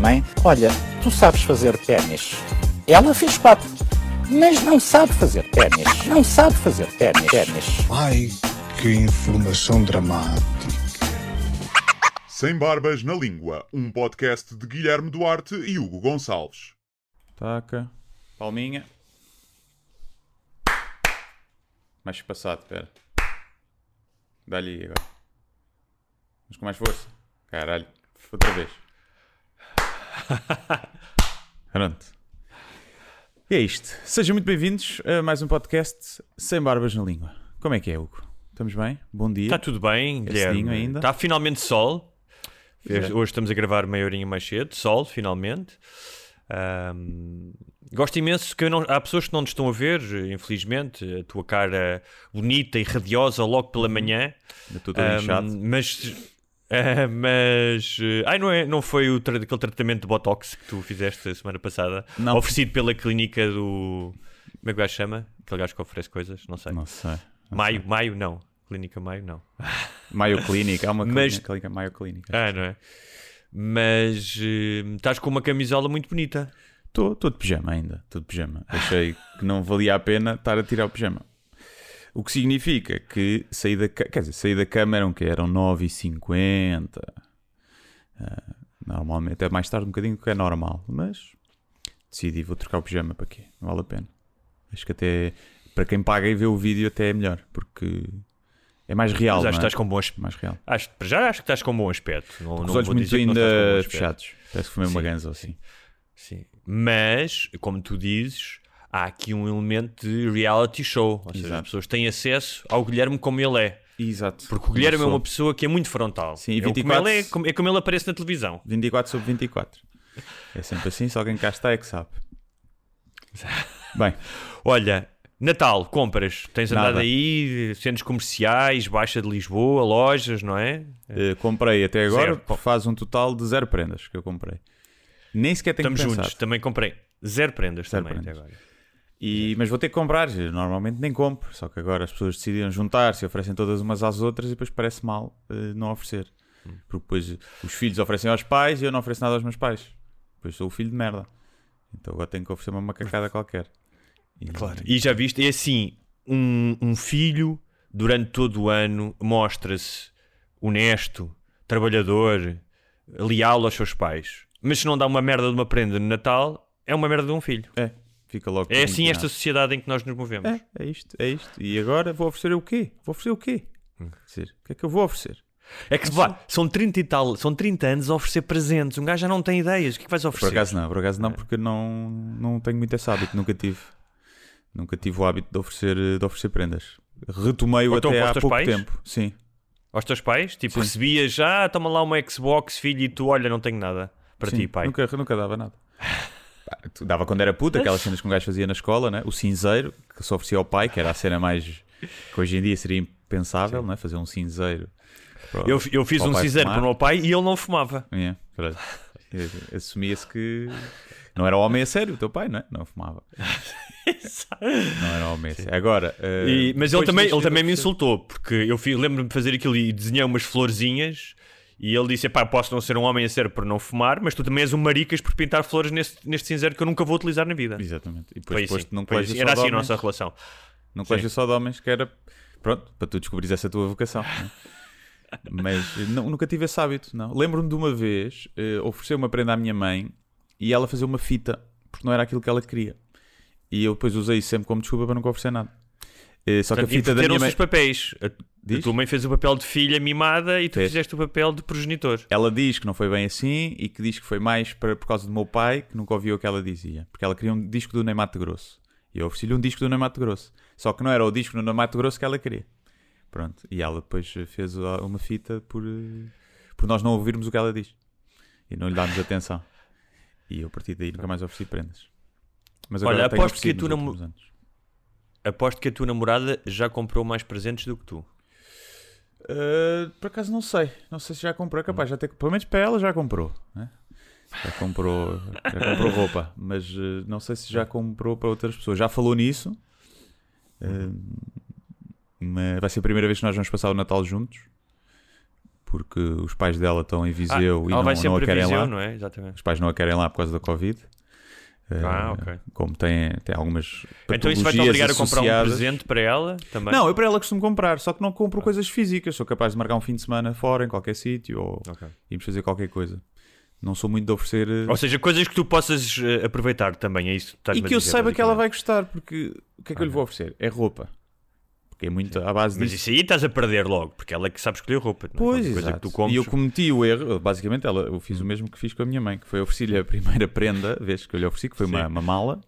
Mãe, olha, tu sabes fazer ténis. Ela fez quatro, mas não sabe fazer ténis. Não sabe fazer ténis. ténis. Ai, que informação dramática. Sem Barbas na Língua, um podcast de Guilherme Duarte e Hugo Gonçalves. Taca. Palminha. Mais passado, espera. Dá-lhe aí agora. Mas com mais força. Caralho. Outra vez. Pronto. E é isto. Sejam muito bem-vindos a mais um podcast Sem Barbas na Língua. Como é que é, Hugo? Estamos bem? Bom dia. Está tudo bem, Guilherme. ainda? Está finalmente sol. É. Hoje estamos a gravar meia horinha mais cedo. Sol, finalmente. Ahm, gosto imenso que não- há pessoas que não nos estão a ver, infelizmente. A tua cara bonita e radiosa logo pela manhã. Ainda estou todo Ahm, inchado. mas. Ah, mas. eh, ai, não, é, não foi o tra- aquele tratamento de botox que tu fizeste a semana passada? Não. Oferecido pela clínica do. Como é que o gajo chama? Aquele gajo que oferece coisas? Não sei. Não sei. não Maio, sei. Maio, não. Clínica Maio, não. Mayo Clinic. Há uma Mas- clínica, clínica Mayo Clinic. Ah, não é? Mas eh, estás com uma camisola muito bonita. Estou de pijama ainda. Estou de pijama. Achei que não valia a pena estar a tirar o pijama. O que significa que saí da, quer dizer, saí da cama eram que eram 9h50. Ah, normalmente é mais tarde um bocadinho do que é normal, mas decidi, vou trocar o pijama para quê? Não vale a pena. Acho que até para quem paga e vê o vídeo até é melhor, porque é mais real. Mas acho é? que estás com bom aspecto. mais real. Acho, para já acho que estás com bom aspecto. Não, os olhos muito ainda fechados. Parece que fumei uma ganza assim. Sim. Mas, como tu dizes, há aqui um elemento de reality show. Ou seja, Exato. as pessoas têm acesso ao Guilherme como ele é. Exato. Porque o Guilherme é uma pessoa que é muito frontal. Sim, é, o como 24 ele é, como- é como ele aparece na televisão. 24 sobre 24. É sempre assim, se alguém cá está é que sabe. Bem, Olha, Natal, compras. Tens andado Nada. aí, centros comerciais, Baixa de Lisboa, lojas, não é? eh, comprei até agora, Zero. faz um total de zero prendas que eu comprei. Nem sequer tenho Estamos juntos. Também comprei zero prendas Zero também prendas. até agora. E, mas vou ter que comprar, normalmente nem compro, só que agora as pessoas decidiram juntar-se, oferecem todas umas às outras e depois parece mal eh, não oferecer. Hum. Porque depois os filhos oferecem aos pais e eu não ofereço nada aos meus pais. Depois sou o filho de merda. Então agora tenho que oferecer uma macacada qualquer. E- Claro. E já viste, é assim, um, um filho durante todo o ano mostra-se honesto, trabalhador, leal aos seus pais. Mas se não dá uma merda de uma prenda no Natal, é uma merda de um filho. É, fica logo. É assim esta sociedade em que nós nos movemos. É, é isto, é isto. E agora vou oferecer o quê? Vou oferecer o quê? Hum. Dizer, o que é que eu vou oferecer? É que vá, são 30 e tal, são 30 anos a oferecer presentes. Um gajo já não tem ideias. O que é que vais Por oferecer? acaso não, por acaso não, porque não, não tenho muito esse hábito, nunca tive. Nunca tive o hábito de oferecer, de oferecer prendas. Retomei-o então até há pouco pais? tempo. Sim. Aos teus pais? Tipo, Sim. recebias já, toma lá uma Xbox, filho, e tu, olha, não tenho nada para sim. ti, pai. Nunca, nunca dava nada. Dava quando era puta, aquelas cenas que um gajo fazia na escola, né? o cinzeiro, que só oferecia ao pai, que era a cena mais. que hoje em dia seria impensável, né? fazer um cinzeiro. para Eu, eu fiz um cinzeiro fumar. para o meu pai e ele não fumava. É. Assumia-se que não era homem a sério, o teu pai, não é? Não fumava. Não era homem a sério. Agora, eh, E- mas ele também, ele também me insultou, porque eu lembro-me de fazer aquilo e desenhei umas florzinhas e ele disse: pá, posso não ser um homem a sério por não fumar, mas tu também és um maricas por pintar flores neste, neste cinzeiro que eu nunca vou utilizar na vida. Exatamente. E Foi depois assim, foi colégio assim. Era assim a nossa relação. num colégio só de homens, que era pronto, para tu descobrires essa tua vocação. né? Mas eh, não- nunca tive esse hábito, não. Lembro-me de uma vez eh, oferecer uma prenda à minha mãe e ela fazer uma fita, porque não era aquilo que ela queria. E eu depois usei isso sempre como desculpa para nunca oferecer nada. Eh, só que a fita da minha mãe. os papéis. A, a Diz? tua mãe fez o papel de filha mimada e tu Fez. fizeste o papel de progenitor. Ela diz que não foi bem assim e que diz que foi mais para, por causa do meu pai, que nunca ouviu o que ela dizia. Porque ela queria um disco do Ney Mato Grosso. E eu ofereci-lhe um disco do Ney Mato Grosso. Só que não era o disco do Ney Mato Grosso que ela queria. Pronto. E ela depois fez uma fita por, eh, por nós não ouvirmos o que ela diz e não lhe darmos atenção. E eu a partir daí nunca mais ofereci prendas. Mas Olha, agora tenho aposto que últimos anos. Aposto que a tua namorada já comprou mais presentes do que tu. Uh, por acaso não sei. Não sei se já comprou. É capaz, já ter, pelo menos para ela já comprou. né? Já comprou, já comprou roupa. Mas uh, não sei se já comprou para outras pessoas. Já falou nisso. Uh, mas vai ser a primeira vez que nós vamos passar o Natal juntos. Porque os pais dela estão em Viseu e Ah, ela não, não a querem Viseu, lá. não é? Os pais não a querem lá por causa da Covid. Ah, ok. Como tem, tem algumas. Então isso vai-te obrigar a comprar um presente para ela também? Não, eu para ela costumo comprar, só que não compro coisas físicas. Sou capaz de marcar um fim de semana fora, em qualquer sítio, ou Ok. irmos fazer qualquer coisa. Não sou muito de oferecer. eh, Ou seja, coisas que tu possas eh, aproveitar também, é isso que estás e que eu saiba que ela vai gostar, porque o que é que eu lhe vou oferecer? É roupa. Porque é muito à base Mas disso. isso aí estás a perder logo, porque ela é que sabe escolher roupa. Não é? Pois, coisa exato. que tu. E eu cometi o erro, basicamente ela, eu fiz o mesmo que fiz com a minha mãe, que foi oferecer-lhe a primeira prenda, vez que eu lhe ofereci, que foi uma, uma mala,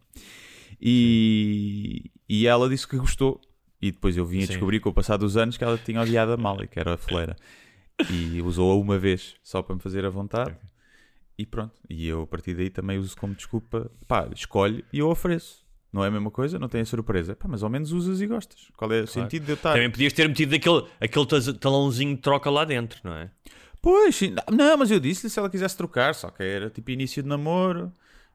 e, e ela disse que gostou. E depois eu vim a Sim. descobrir com o passar dos anos que ela tinha odiado a mala, que era a foleira. E usou-a uma vez, só para me fazer a vontade. E pronto. E eu a partir daí também uso como desculpa. Pá, escolhe e eu ofereço. Não é a mesma coisa, não tem a surpresa. Pá, mas ao menos usas e gostas. Qual é o sentido de eu estar. Também podias ter metido aquele, aquele talãozinho de troca lá dentro, não é? Pois, sim. não, mas eu disse-lhe se ela quisesse trocar, só que era tipo início de namoro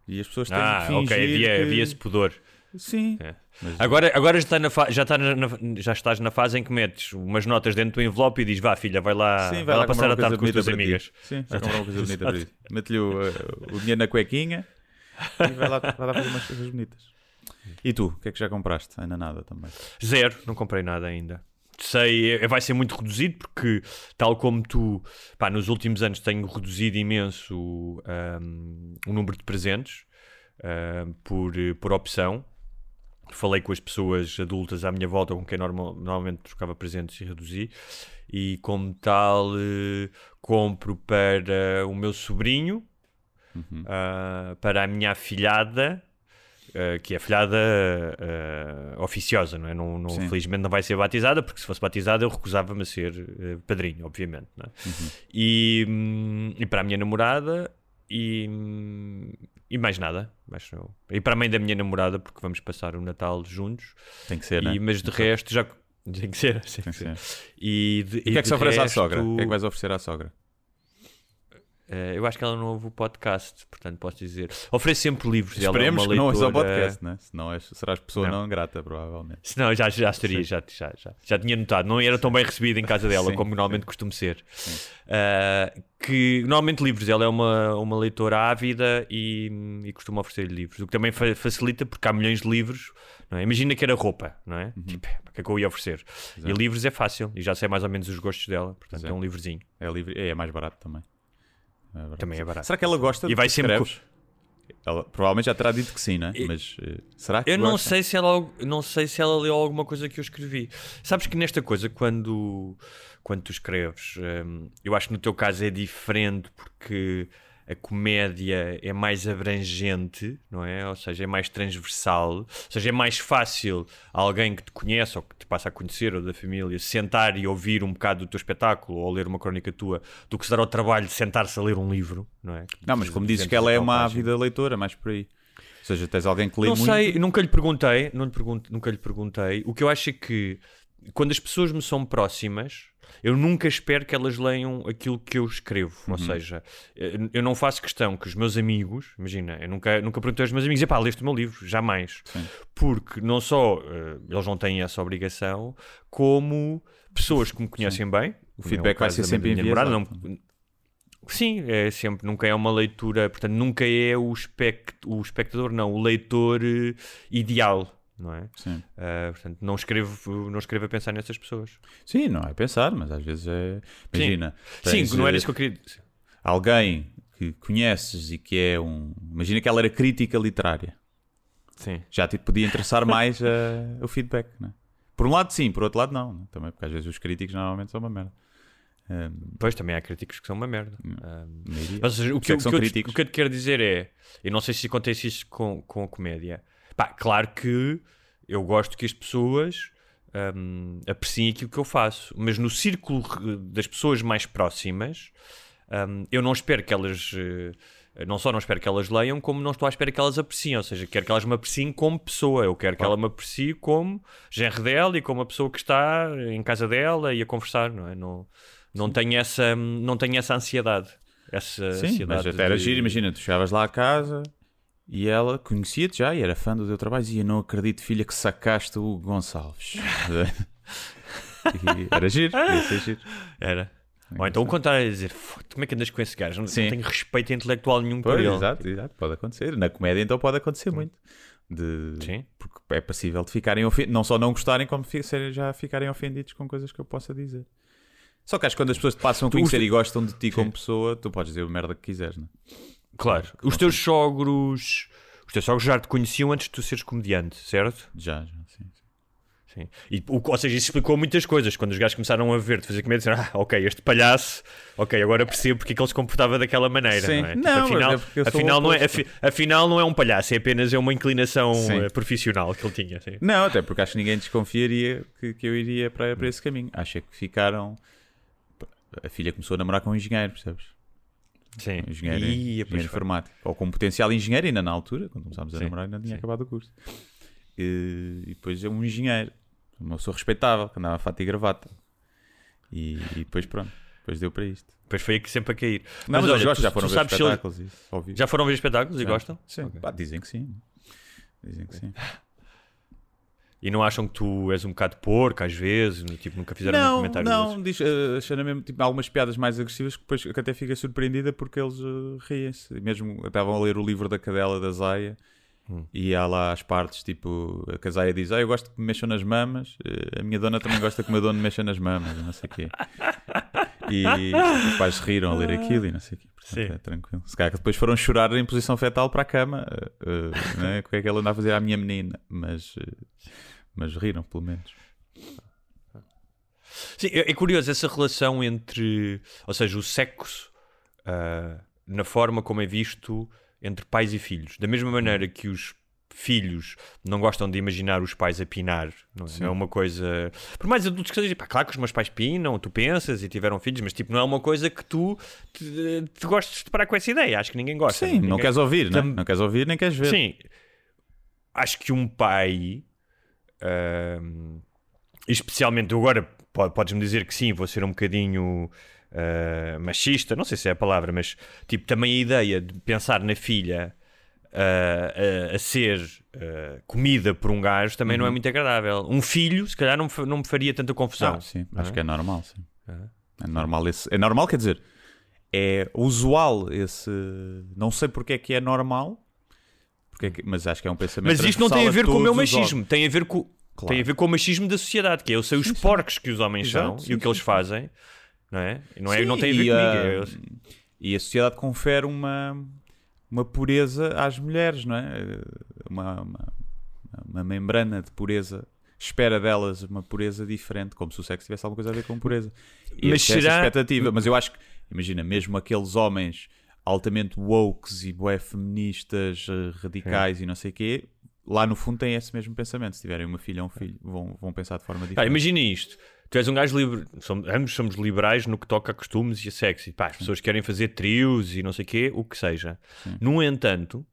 e as pessoas têm Ah, que fingir ok, havia, que... havia esse pudor. Sim. É. Mas- Agora, agora já, está na fa- já, está na- já estás na fase em que metes umas notas dentro do envelope e dizes vá filha, vai lá, Sim, vai lá comprar passar a tarde com as tuas amigas. Sim, vai comprar uma coisa bonita para ti. Mete-lhe o, eh, o dinheiro na cuequinha e vai lá, vai lá fazer umas coisas bonitas. E tu, o que é que já compraste? Ainda nada também. Zero, não comprei nada ainda. Sei, é- vai ser muito reduzido porque, tal como tu, pá, nos últimos anos tenho reduzido imenso ahm, o número de presentes ahm, por, por opção. Falei com as pessoas adultas à minha volta com quem normal- normalmente trocava presentes e reduzi. E como tal, eh, compro para o meu sobrinho, ah, para a minha afilhada, ah, que é afilhada ah, oficiosa, não é? Não, não, felizmente não vai ser batizada, porque se fosse batizada eu recusava-me a ser eh, padrinho, obviamente. é? E, hum, e para a minha namorada e, hum, e mais nada. Mas não- E para a mãe da minha namorada, porque vamos passar o Natal juntos. Tem que ser, né? E, mas de resto já. Tem que ser, tem que ser. E, de, E o que é que se oferece à resto, sogra? O que é que vais oferecer à sogra? Eh, eu acho que ela não ouve o podcast, portanto posso dizer. Ofereço sempre livros. ela é Esperemos uma que não ouça o leitora- podcast, né? Senão és, serás pessoa Não. não, grata, provavelmente. Senão já, já estaria, já, já, já, já tinha notado. Não era tão bem recebido em casa dela Sim, como normalmente costumo ser. Ah, que normalmente livros, ela é uma, uma leitora ávida e, e costuma oferecer livros, o que também fa- facilita porque há milhões de livros. É? Imagina que era roupa, não é? Uhum. Tipo, o que é que eu ia oferecer? E livros é fácil e já sei mais ou menos os gostos dela, portanto é. é um livrozinho. É, livre, é, é mais barato também. É barato. Também é barato. Será que ela gosta E de vai que sempre escreves? Ela provavelmente já terá dito que sim, né? E- Mas eh, será que Eu não gosta? sei se ela não sei se ela leu alguma coisa que eu escrevi. Sabes que nesta coisa quando quando tu escreves, hum, eu acho que no teu caso é diferente porque a comédia é mais abrangente, não é? Ou seja, é mais transversal. Ou seja, é mais fácil alguém que te conhece ou que te passa a conhecer ou da família sentar e ouvir um bocado do teu espetáculo ou ler uma crónica tua do que se dar ao trabalho de sentar-se a ler um livro, não é? Não, mas como dizes 200 que ela é uma ávida leitora, mais por aí. Ou seja, tens alguém que lê Não muito. sei, nunca lhe perguntei, não lhe pergunto, nunca lhe perguntei. O que eu acho é que quando as pessoas me são próximas, eu nunca espero que elas leiam aquilo que eu escrevo. Ou seja, eu não faço questão que os meus amigos, imagina, eu nunca, nunca perguntei aos meus amigos, epá, leste o meu livro? Jamais. Sim. Porque não só eh, eles não têm essa obrigação, como pessoas que me conhecem bem. O é feedback vai caso ser sempre não- Sim, é sempre, nunca é uma leitura, portanto, nunca é o, espect, o espectador, não, o leitor eh, ideal, não é? Sim. Ah, portanto, não escrevo, não escrevo a pensar nessas pessoas. Sim, não é pensar, mas às vezes é. Imagina. Sim, tens, não era eh, isso que eu queria. Alguém que conheces e que é um. Imagina que ela era crítica literária. Sim. Já te podia interessar mais eh, o feedback, né? Por um lado, sim, por outro lado, não. né? Também, porque às vezes os críticos normalmente são uma merda. Eh, Pois também há críticos que são uma merda. Maioria. Mas o que, é eu- que o que eu o que eu te quero dizer é, eu não sei se acontece isso com, com a comédia. Pá, claro que eu gosto que as pessoas hum, apreciem aquilo que eu faço, mas no círculo re- das pessoas mais próximas, hum, eu não espero que elas. eh, não só não espero que elas leiam, como não estou à espera que elas apreciem. Ou seja, quero que elas me apreciem como pessoa. Eu quero que ela me aprecie como genro dela e como a pessoa que está em casa dela e a conversar, não é? Não, não, tenho, essa, não tenho essa ansiedade. Essa Sim, ansiedade mas até era de- giro. Imagina, tu chegavas lá a casa e ela conhecia-te já e era fã do teu trabalho e dizia: Não acredito, filha, que sacaste o Gonçalves. Era giro, ia ser giro. Era. Ou então o contrário, é dizer, "Fô, como é que andas com esse gajo? Não, não Sim. tenho respeito intelectual nenhum por Pois, ele. exato, exato, pode acontecer. Na comédia, então, pode acontecer muito. De... Sim. Porque é passível de ficarem ofendidos, não só não gostarem, como já ficarem ofendidos com coisas que eu possa dizer. Só que acho que quando as pessoas te passam a Tu- conhecer os- e gostam de ti como pessoa, tu podes dizer a merda que quiseres, não é? Claro. Os teus sogros. Os teus sogros já te conheciam antes de tu seres comediante, certo? Já, já, sim. sim. Sim. E, o, ou seja, isso explicou muitas coisas. Quando os gajos começaram a ver-te fazer comédia, disseram, ah, ok, este palhaço, ok, agora percebo porque é que ele se comportava daquela maneira. Sim. Não, é? Tipo, Não, mas afinal, é afinal, não é, afi- afinal, não é um palhaço, é apenas é uma inclinação Sim. eh, profissional que ele tinha. Sim. Não, até porque acho que ninguém desconfiaria que, que eu iria para, para esse caminho. Acho é que ficaram. A filha começou a namorar com um engenheiro, percebes? Sim. Engenheiro, Ia, engenheiro informático. Ou com potencial engenheiro, ainda na altura, quando começámos a Sim, namorar, ainda tinha sim. acabado o curso. E, e depois é um engenheiro, uma pessoa respeitável, que andava a fato e gravata. E, e depois pronto, depois deu para isto. Depois foi aqui sempre a cair. Não, mas, olha, eles gostam, tu- já foram ver espetáculos. e isso. Já foram ver espetáculos e Já. gostam? Sim, Ok. pá, dizem que sim. Dizem que sim. E não acham que tu és um bocado porco às vezes? Tipo, nunca fizeram Não, comentário não, diz, uh, Xana mesmo tipo, algumas piadas mais agressivas que depois que até fica surpreendida porque eles uh, riem-se. Mesmo estavam a ler o livro da cadela da Zaya Hum. e há lá as partes, tipo, a Zaya diz: ah, Eu gosto que me mexam nas mamas, uh, a minha dona também gosta que o meu dono me mexa nas mamas, e não sei o quê. E os pais riram a ler aquilo e não sei o quê. Portanto, é tranquilo. Se calhar que depois foram chorar em posição fetal para a cama, uh, né? o que é que ela anda a fazer à minha menina, mas, mas riram, pelo menos. Sim, é, é curioso essa relação entre, ou seja, o sexo ah, na forma como é visto entre pais e filhos. Da mesma maneira que os filhos não gostam de imaginar os pais a pinar, não é, Não é uma coisa. Por mais adultos que sejam, pá, claro que os meus pais pinam, tu pensas e tiveram filhos, mas tipo, não é uma coisa que tu te, te gostes de parar com essa ideia. Acho que ninguém gosta. Sim, não Ninguém- queres ouvir, né? Tam- não queres ouvir nem queres ver. Sim. Acho que um pai, ahm, especialmente agora, po- podes-me dizer que sim, vou ser um bocadinho ah, machista, não sei se é a palavra, mas tipo, também a ideia de pensar na filha ah, a, a ser ah, comida por um gajo também não é muito agradável. Um filho, se calhar, não não me faria tanta confusão. Ah, sim, acho é? que é normal, sim. É normal esse. É normal, quer dizer, é usual esse. Não sei porque é que é normal, porque é que- mas acho que é um pensamento. Mas isto não tem a ver com o meu todos os machismo, tem a ver com, Claro. tem a ver com o machismo da sociedade, que é eu sei os porcos que os homens Exato, são sim, e o que eles fazem, não é? Não, é, Sim, não tem a ver e, comigo. é eu- E a sociedade confere uma, uma pureza às mulheres, não é? Uma, uma, uma membrana de pureza. Espera delas uma pureza diferente, como se o sexo tivesse alguma coisa a ver com pureza. E Mas essa é essa será- expectativa. Mas eu acho que, imagina, mesmo aqueles homens altamente wokes e bué feministas, eh, radicais e não sei o quê, lá no fundo têm esse mesmo pensamento. Se tiverem uma filha ou um filho, vão, vão pensar de forma diferente. imagina isto. Tu és um gajo livre, somos, ambos somos liberais no que toca a costumes e a sexo. E, pá, as pessoas querem fazer trios e não sei o quê, o que seja. No entanto,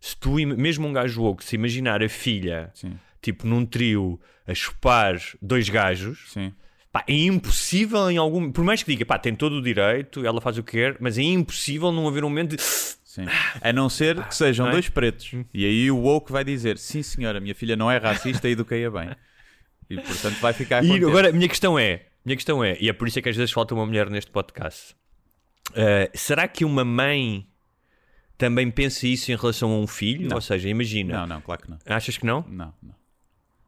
se tu, mesmo um gajo woke, se imaginar a filha, Sim, tipo num trio, a chupar dois gajos, sim. Pá, é impossível em algum. Por mais que diga, pá, tem todo o direito, ela faz o que quer, mas é impossível não haver um momento de. Sim. A não ser que sejam é? dois pretos. E aí o woke vai dizer: sim, senhora, minha filha não é racista e eduquei-a bem. E portanto vai ficar E agora, a minha questão é: minha questão é, e é por isso é que às vezes falta uma mulher neste podcast. Uh, será que uma mãe também pensa isso em relação a um filho? Não. Ou seja, imagina. Não, não, claro que não. Achas que não? Não, não.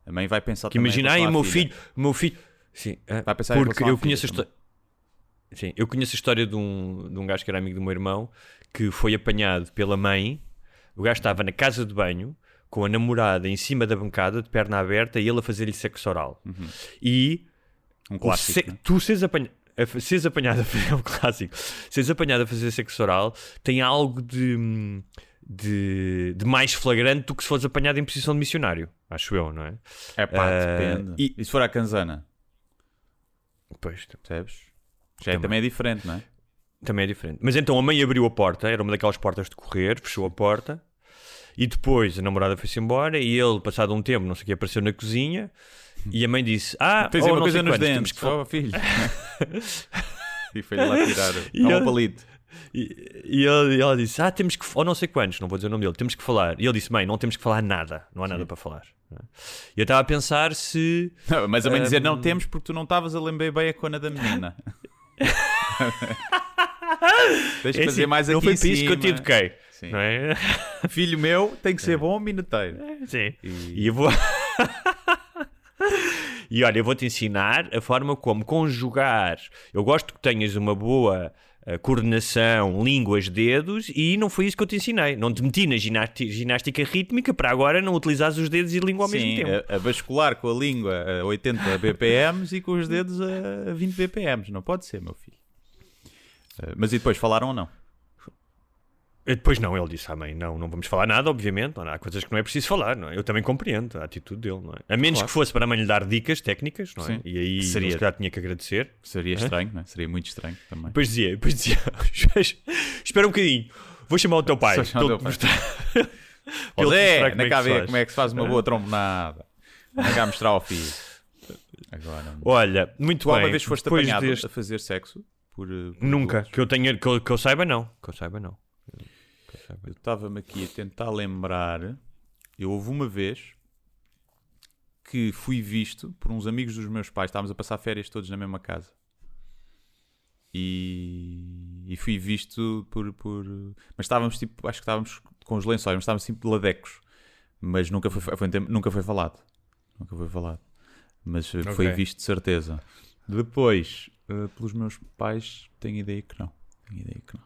A mãe vai pensar Que imagina, ai, meu filho, meu filho. Sim, ah, Vai pensar porque à eu conheço a história. Sim, eu conheço a história de um, de um gajo que era amigo do meu irmão que foi apanhado pela mãe. O gajo estava na casa de banho com a namorada em cima da bancada, de perna aberta, e ele a fazer-lhe sexo oral. E Um clássico. se- né? tu seres, apanha, a fa- seres apanhado a fazer é um clássico, seres apanhado a fazer sexo oral tem algo de, de, de mais flagrante do que se fores apanhado em posição de missionário, acho eu, não é? É pá, Ah, depende. e- E... se for a canzana, Pois, percebes? Já é- Também. também é diferente, não é? Também é diferente. Mas então a mãe abriu a porta, era uma daquelas portas de correr, fechou a porta. E depois a namorada foi-se embora e ele, passado um tempo, não sei o que, apareceu na cozinha. E a mãe disse: Ah, Tens oh, uma coisa nos quantos, dentes, que falar." oh, filho. e foi-lhe lá tirar E um palito. E, e ele- e ela disse: Ah, temos que. Ou não sei quantos, não vou dizer o nome dele, temos que falar. E ele disse: Mãe, não temos que falar nada, não há nada para falar. E eu estava a pensar se. Não, mas a mãe dizer não Hum. temos porque tu não estavas a lembrar bem a cona da menina. Tens que É fazer assim, mais aqui não foi para isso que eu te eduquei. Sim. Não é? Filho meu tem que ser bom minuteiro. Sim. E- E eu vou. e olha, eu vou-te ensinar a forma como conjugar. Eu gosto que tenhas uma boa coordenação, línguas, dedos, e não foi isso que eu te ensinei. Não te meti na ginástica rítmica para agora não utilizares os dedos e a língua ao Sim, mesmo tempo. a, a bascular com a língua a 80 BPMs e com os dedos a 20 BPMs. Não pode ser, meu filho. Eh, Mas e depois falaram ou não? E Depois não, ele disse à mãe: não, não vamos falar nada, obviamente. Não, há coisas que não é preciso falar, não é? Eu também compreendo a atitude dele, não é? A menos Claro. que fosse para a mãe lhe dar dicas técnicas, não é? Sim. E aí Seria- ele se calhar tinha que agradecer. Seria estranho, não é? Seria muito estranho também. Depois dizia, depois dizia, espera um bocadinho, vou chamar o teu pai. Só chamar o teu te pai. mostrar anda é cá que ver como é que se faz uma boa trombonada. Anda cá mostrar ao filho. Agora, Olha, muito tu bem. alguma vez foste apanhado deste- a fazer sexo? Por, eh, por Nunca, que eu, tenha, que, eu, que eu saiba não. Que eu saiba não. Eu estava-me aqui a tentar lembrar. Eu houve uma vez que fui visto por uns amigos dos meus pais. Estávamos a passar férias todos na mesma casa. E, e fui visto por, por. Mas estávamos tipo. Acho que estávamos com os lençóis, mas estávamos tipo de ladecos. Mas nunca foi, foi nunca foi falado. Nunca foi falado. Mas eh, foi Ok. visto de certeza. Depois, eh, pelos meus pais, tenho ideia que não. Tenho ideia que não.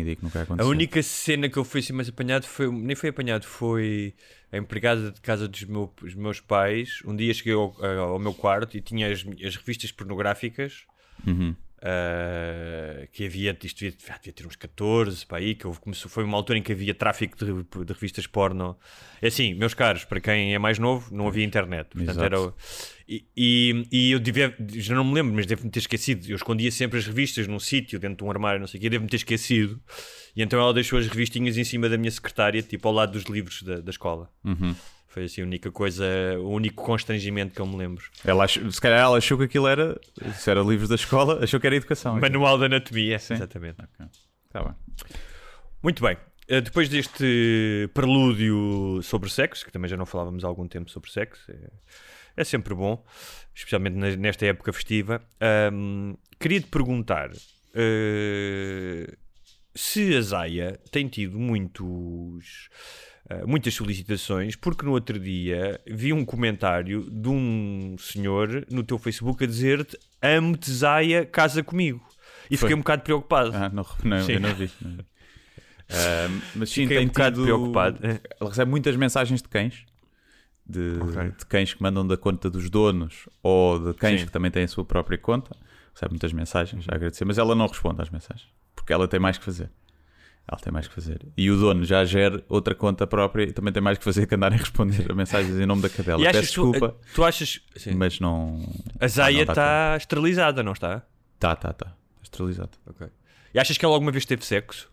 Ideia que nunca A aconteceu. única cena que eu fui assim mais apanhado foi, nem foi apanhado, foi a empregada de casa dos meu- os meus pais. Um dia cheguei ao, ao meu quarto e tinha as, as revistas pornográficas. Uhum. Uh, que havia, isto devia, ah, devia ter uns 14 para aí, que houve- começou, foi uma altura em que havia tráfico de, de revistas porno. É assim, meus caros, para quem é mais novo, não havia internet. Portanto, era, e, e, e eu devia, já não me lembro, mas devo-me ter esquecido. Eu escondia sempre as revistas num sítio, dentro de um armário, não sei o quê, devo-me ter esquecido. E então ela deixou as revistinhas em cima da minha secretária, tipo ao lado dos livros da, da escola. Uhum. Foi assim a única coisa, o único constrangimento que eu me lembro. Ela achou- se calhar ela achou que aquilo era, se era livros da escola, achou que era educação. Manual de Anatomia, Sim. exatamente. Tá bem. Muito bem. Eh, Depois deste prelúdio sobre sexo, que também já não falávamos há algum tempo sobre sexo, é, é sempre bom, especialmente nesta época festiva. Ahm, Queria-te perguntar eh, se a Zaya tem tido muitos, muitas solicitações, porque no outro dia vi um comentário de um senhor no teu Facebook a dizer-te amo-te Zaya, casa comigo. E Foi. fiquei um bocado preocupado. Ah, não, não, Sim. eu não vi. não vi. Ah, mas sim, Fiquei tem um bocado tido- preocupado. Ela recebe muitas mensagens de cães. De, Ok. de cães que mandam da conta dos donos ou de cães Sim. que também têm a sua própria conta. Recebe muitas mensagens a agradecer, mas ela não responde às mensagens porque ela tem mais que fazer. Ela tem mais que fazer. E o dono já gera outra conta própria e também tem mais que fazer que andar a responder a mensagens em nome da cadela. E Peço achas tu, desculpa, tu achas. Sim. mas não. A Zaya está esterilizada, não está? Tá, tá, tá. Está esterilizado. Ok. E achas que ela alguma vez teve sexo?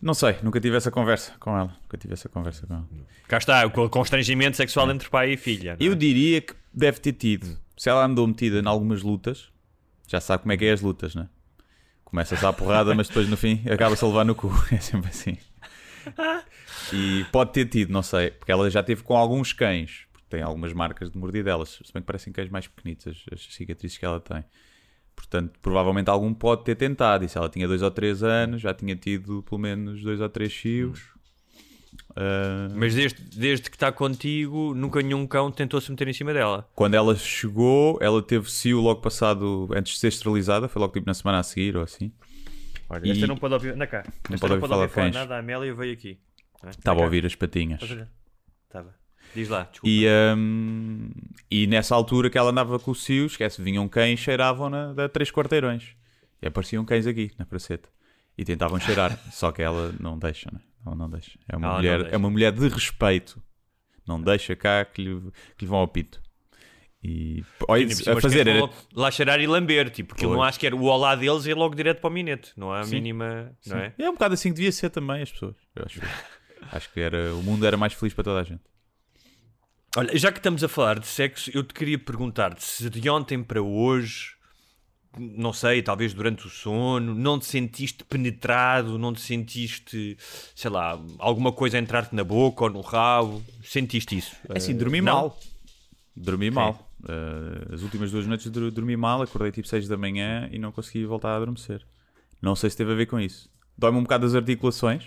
Não sei, nunca tive essa conversa com ela. Nunca tive essa conversa com ela. Cá está, o constrangimento sexual entre pai e filha. não é? Eu diria que deve ter tido. Se ela andou metida em algumas lutas, já sabe como é que é as lutas, né? Começa-se à porrada, mas depois no fim acaba-se a levar no cu. É sempre assim. E pode ter tido, não sei, porque ela já teve com alguns cães, porque tem algumas marcas de mordidelas, se bem que parecem cães mais pequenitos, as, as cicatrizes que ela tem. Portanto, provavelmente algum pode ter tentado. E se ela tinha dois ou três anos, já tinha tido pelo menos dois ou três fios. Ah, Mas desde, desde que está contigo, nunca nenhum cão tentou-se meter em cima dela. Quando ela chegou, ela teve cio logo passado, antes de ser esterilizada, foi logo tipo na semana a seguir ou assim. Olha, E- esta não pode ouvir. Anda cá. Esta pode ouvir falar cães. nada. A Amélia veio aqui. Estava a ouvir as patinhas. Estava. Diz lá, desculpa. E, hum, e nessa altura que ela andava com o cio, esquece, vinham cães, cheiravam-na da três quarteirões. E apareciam cães aqui, na praceta. E tentavam cheirar, só que ela não deixa, né? Ela não deixa. É uma, Ela não mulher, é uma mulher de respeito. Não deixa cá que lhe, que lhe vão ao pito. E olha, cima, a fazer era, lá cheirar e lamber, tipo, porque eu não acho que era o olá deles é logo direto para o minete, não há a Sim. mínima, não é? é um bocado assim que devia ser também as pessoas. Eu acho, acho que era, o mundo era mais feliz para toda a gente. Olha, já que estamos a falar de sexo, eu te queria perguntar-te se de ontem para hoje, não sei, talvez durante o sono, não te sentiste penetrado, não te sentiste, sei lá, alguma coisa entrar-te na boca ou no rabo? Sentiste isso? É assim, Eh, dormi não? mal. Dormi mal. Uh, as últimas duas noites dormi mal, acordei tipo 6 da manhã e não consegui voltar a adormecer. Não sei se teve a ver com isso. Dói-me um bocado as articulações.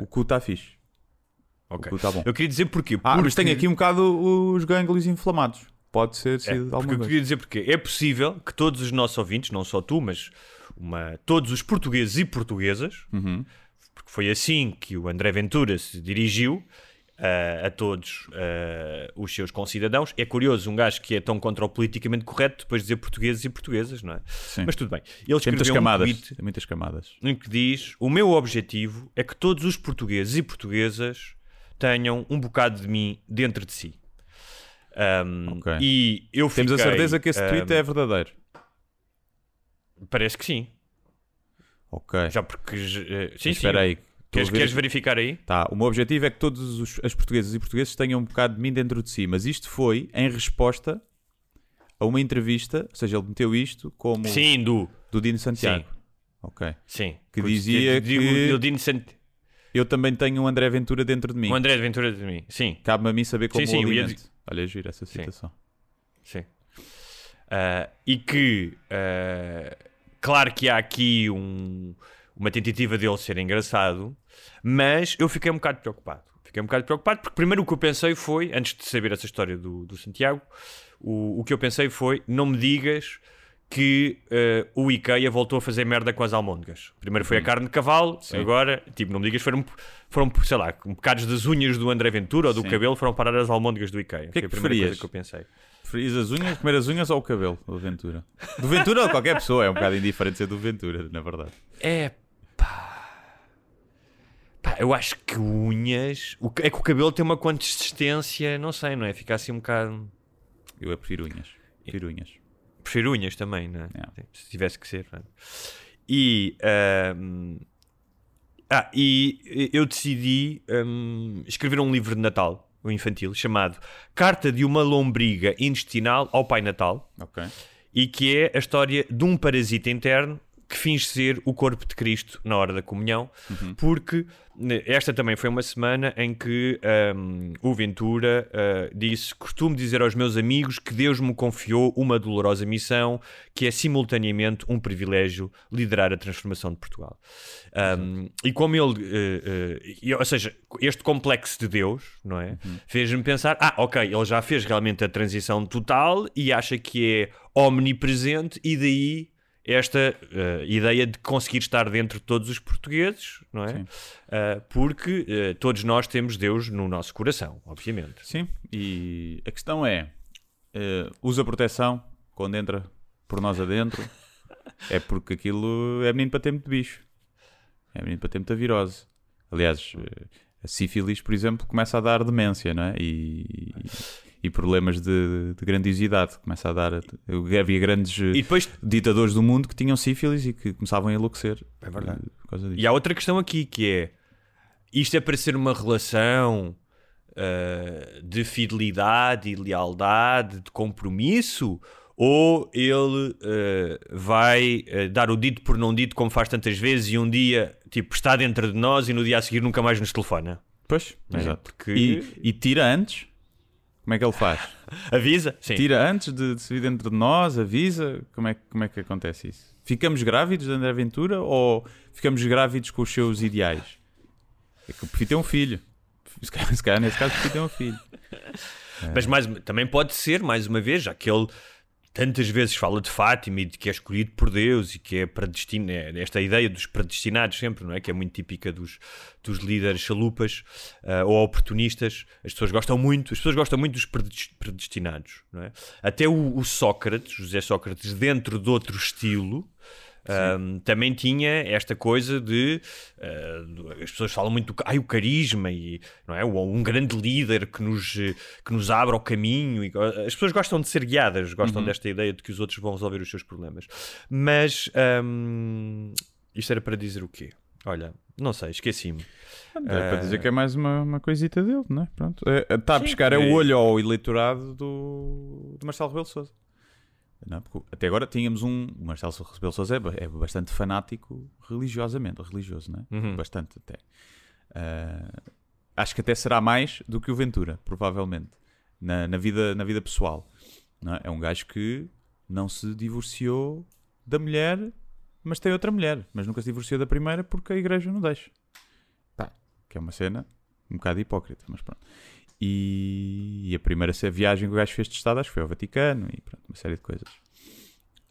O cu está fixe. Ok. O cu está bom. Eu queria dizer porquê. Ah, mas Porque- tenho aqui um bocado os gânglios inflamados. Pode ser É, sido porque alguma eu coisa. queria dizer porque é possível que todos os nossos ouvintes, não só tu, mas uma- todos os portugueses e portuguesas, Uhum. porque foi assim que o André Ventura se dirigiu ah, a todos ah, os seus concidadãos. É curioso, um gajo que é tão contra o politicamente correto depois dizer portugueses e portuguesas, não é? Sim. Mas tudo bem. Ele Tem muitas escreveu um camadas. tweet Tem muitas camadas. em que diz: O meu objetivo é que todos os portugueses e portuguesas tenham um bocado de mim dentro de si. Um, Ok. E eu Temos a fiquei, certeza que esse um, tweet é verdadeiro. Parece que sim. Ok. Já porque. eh, sim, Mas sim. espera aí. Queres, queres verificar aí? Tá, o meu objetivo é que todos os as portuguesas e portugueses tenham um bocado de mim dentro de si, mas isto foi em resposta a uma entrevista, ou seja, ele meteu isto como Sim, do. do Dino Santiago. Ok. Sim. Que Porque dizia digo- que- eu digo sempre- Eu também tenho um André Ventura dentro de mim. O André Ventura de mim. Sim, Cabe-me a mim saber como Sim, sim, o alimento. Olha, gira essa citação. sim. Ah, e que. ah, claro que há aqui um- uma tentativa dele ser engraçado, mas eu fiquei um bocado preocupado. Fiquei um bocado preocupado porque, primeiro, o que eu pensei foi, antes de saber essa história do, do Santiago, o, o que eu pensei foi: não me digas que eh, o IKEA voltou a fazer merda com as almôndegas. Primeiro foi a carne de cavalo, agora, tipo, não me digas, foram, foram sei lá, bocados das unhas do André Ventura ou do Sim. cabelo foram parar as almôndegas do IKEA. que Foi é a que preferias? que eu pensei. Preferias as unhas, comer as unhas ou o cabelo do Ventura? Do Ventura ou de qualquer pessoa, é um bocado indiferente ser do Ventura, na verdade. É pá. Pá, eu acho que unhas. o que- É que o cabelo tem uma consistência, não sei, não é? Fica assim um bocado. Eu prefiro unhas. Prefiro unhas. Prefiro unhas também, não é? Yeah. Sim, Se tivesse que ser. é? E. ahm, Ah, e eu decidi ahm, escrever um livro de Natal, o infantil, chamado Carta de uma Lombriga Intestinal ao Pai Natal. E que é a história de um parasita interno que finge ser o corpo de Cristo na hora da comunhão, porque né, esta também foi uma semana em que ahm, o Ventura ah, disse: Costumo dizer aos meus amigos que Deus me confiou uma dolorosa missão que é simultaneamente um privilégio liderar a transformação de Portugal. Ahm, e como ele, eh, e- ou seja, este complexo de Deus, não é? Fez-me pensar: ah, ok, ele já fez realmente a transição total e acha que é omnipresente, e daí esta eh, ideia de conseguir estar dentro de todos os portugueses, não é? Ah, porque eh, todos nós temos Deus no nosso coração, obviamente. Sim, e a questão é: usa proteção quando entra por nós adentro, é porque aquilo é menino para ter muito bicho, é menino para ter muita virose. Aliás, a sífilis, por exemplo, começa a dar demência, não é? E, e problemas de, de grandiosidade. Começa a dar. Havia grandes eh, E depois ditadores do mundo que tinham sífilis e que começavam a enlouquecer. É verdade. eh. E há outra questão aqui que é: isto é para ser uma relação ah, de fidelidade e lealdade, de compromisso? Ou ele ah, vai ah, dar o dito por não dito, como faz tantas vezes, e um dia tipo, está dentro de nós e no dia a seguir nunca mais nos telefona? Pois, É, exato. porque- E, e tira antes. Como é que ele faz? Avisa? Sim. Tira antes de, de se vir dentro de nós, avisa. Como é, que- como é que acontece isso? Ficamos grávidos de André Ventura ou ficamos grávidos com os seus ideais? É que eu prefiro ter um filho. Se calhar, se calhar, nesse caso prefiro ter um filho. Mas mais, também pode ser, mais uma vez, já que ele tantas vezes fala de Fátima e de que é escolhido por Deus e que é predestinado, é esta ideia dos predestinados sempre, não é? Que é muito típica dos, dos líderes chalupas ah, ou oportunistas. As pessoas gostam muito, as pessoas gostam muito dos predes- predestinados, não é? Até o, o Sócrates, José Sócrates, dentro de outro estilo, Um, também tinha esta coisa de uh, as pessoas falam muito do ai, o carisma e não é um grande líder que nos, que nos abre o caminho e, as pessoas gostam de ser guiadas gostam desta ideia de que os outros vão resolver os seus problemas mas um, isto era para dizer o quê? Olha, não sei, esqueci-me É para dizer que é mais uma, uma coisita dele, não é? Pronto. Está a Sim. buscar é É. o olho ao eleitorado do, do Marcelo Rebelo Sousa. Não, porque até agora tínhamos um. O Marcelo Rebelo Sousa é, é bastante fanático religiosamente, religioso, não é? Uhum. Bastante até. Ah, acho que até será mais do que o Ventura, provavelmente, na, na vida, na vida pessoal. é? é um gajo que não se divorciou da mulher, mas tem outra mulher. Mas nunca se divorciou da primeira porque a igreja não deixa. Pá, que é uma cena um bocado hipócrita, mas pronto. E, e a primeira viagem que o gajo fez de Estado acho que foi ao Vaticano e pronto, uma série de coisas.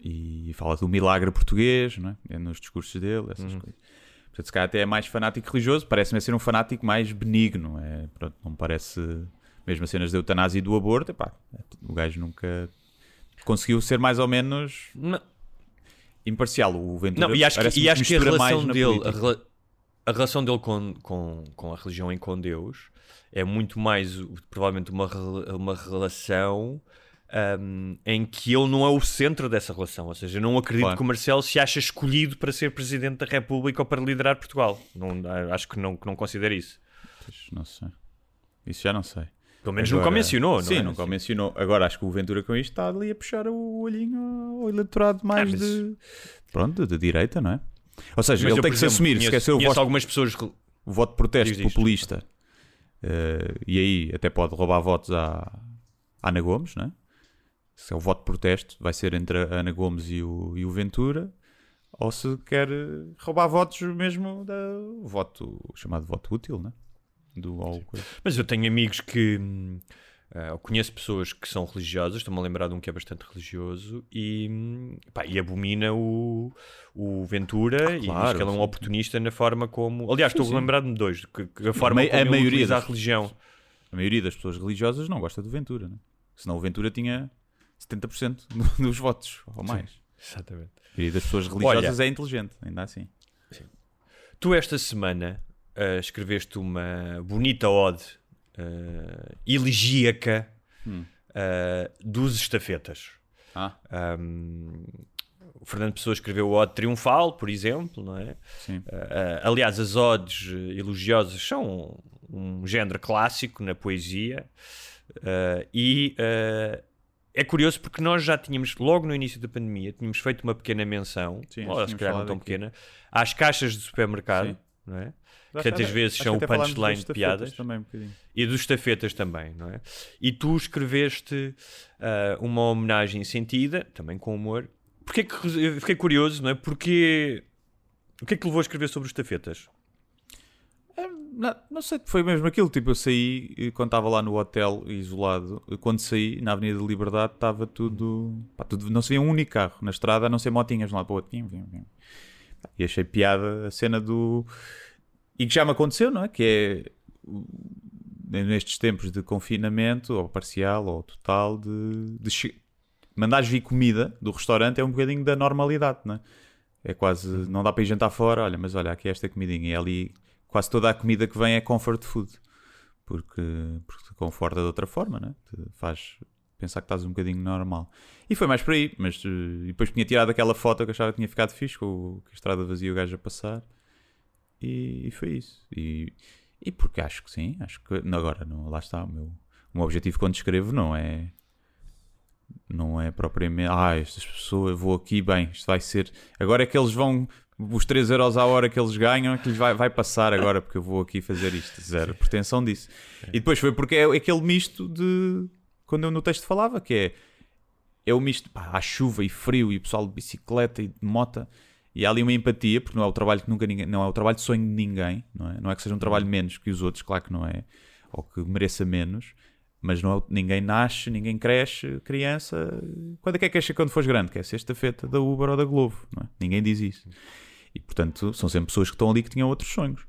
E fala do milagre português, não é? É nos discursos dele, essas coisas. Portanto, se calhar até é mais fanático religioso, parece-me ser um fanático mais benigno, é? Pronto, não parece. Mesmo as cenas da eutanásia e do aborto, epá, o gajo nunca conseguiu ser mais ou menos Não, imparcial. O Ventura Não, e acho que, e acho que a relação dele, a, a relação dele com, com, com a religião e com Deus é muito mais, provavelmente, uma, uma relação ahm, em que ele não é o centro dessa relação. Ou seja, eu não acredito Claro. que o Marcelo se ache escolhido para ser presidente da República ou para liderar Portugal. Não, acho que não, que não considero isso. Pois, Não sei. Isso já não sei. Pelo menos Agora- nunca o mencionou, não Sim, é? nunca o mencionou. Agora acho que o Ventura com isto está ali a puxar o olhinho ao eleitorado mais Ah, mas- de. Pronto, de direita, não é? Ou seja, Mas ele eu, tem que se exemplo, assumir, conheço- esqueceu o conheço voto, algumas pessoas... rel- o voto de protesto populista. Eh, e aí até pode roubar votos à, à Ana Gomes, não é? Se é o voto de protesto, vai ser entre a Ana Gomes e o, e o Ventura. Ou se quer eh, roubar votos mesmo da o voto, o chamado voto útil, né? Do. Mas eu tenho amigos que. Ah, eu conheço pessoas que são religiosas, estou-me a lembrar de um que é bastante religioso e, pá, e abomina o, o Ventura e diz claro, que ele é um sim. oportunista na forma como. Aliás, estou a sim. lembrar-me de dois, que, que a forma mei- como a ele maioria a das- religião. A maioria das pessoas religiosas não gosta do Ventura, né? Senão o Ventura tinha 70% dos votos ou mais. Exatamente. A maioria das pessoas religiosas é inteligente, ainda assim. Tu, esta semana, ah, escreveste uma bonita ode ah, elegíaca Hum. ah, dos estafetas. Ah, Um, o Fernando Pessoa escreveu o Ode Triunfal, por exemplo, não é? sim. Uh, aliás, as odes elogiosas são um género clássico na poesia uh, e uh, é curioso porque nós já tínhamos, logo no início da pandemia, tínhamos feito uma pequena menção, Sim, ou se calhar não tão aqui. pequena, às caixas de supermercado, Sim. não é? Já Que tantas vezes são punchline de piadas. Também, um. E dos estafetas também, não é? E tu escreveste ah, uma homenagem sentida, também com humor. Porquê que, eu fiquei curioso, não é? Porque o que é que levou a escrever sobre os estafetas? Não, não sei, foi mesmo aquilo. Tipo, eu saí eh, quando estava lá no hotel isolado. Quando saí na Avenida da Liberdade, estava tudo, pá, tudo. Não se via um único carro na estrada, a não ser motinhas de um lado para o outro. E achei piada a cena do. E que já me aconteceu, não é? Que é o- nestes tempos de confinamento, ou parcial ou total, de, de mandares vir comida do restaurante é um bocadinho da normalidade, não é? É quase, não dá para ir jantar fora, olha, mas olha, aqui é esta comidinha, e é ali quase toda a comida que vem é comfort food, porque, porque te conforta de outra forma, né? te faz pensar que estás um bocadinho normal. E foi mais por aí, mas eh, depois tinha tirado aquela foto que achava que tinha ficado fixe, com, a estrada vazia e o gajo a passar, e, e foi isso. E, e porque acho que sim, acho que não, agora não, lá está, o meu, o meu objetivo quando escrevo não é não é propriamente, ah, estas pessoas, vou aqui, bem, isto vai ser. Agora é que eles vão, os 3 euros à hora que eles ganham, é que lhes vai, vai passar agora, porque eu vou aqui fazer isto. Zero pretensão disso. E depois foi porque é aquele misto de. Quando eu no texto falava, que é. É o misto, pá, há chuva e frio e o pessoal de bicicleta e de mota. E há ali uma empatia, porque não é o trabalho que nunca ninguém, não é o trabalho de sonho de ninguém, não é? Não é que seja um trabalho menos que os outros, claro que não é, ou que mereça menos, mas não é, ninguém nasce, ninguém cresce, criança. Quando é que é que acha quando fores grande? Que é sexta-feita da Uber ou da Globo, não é? Ninguém diz isso. E portanto, são sempre pessoas que estão ali que tinham outros sonhos.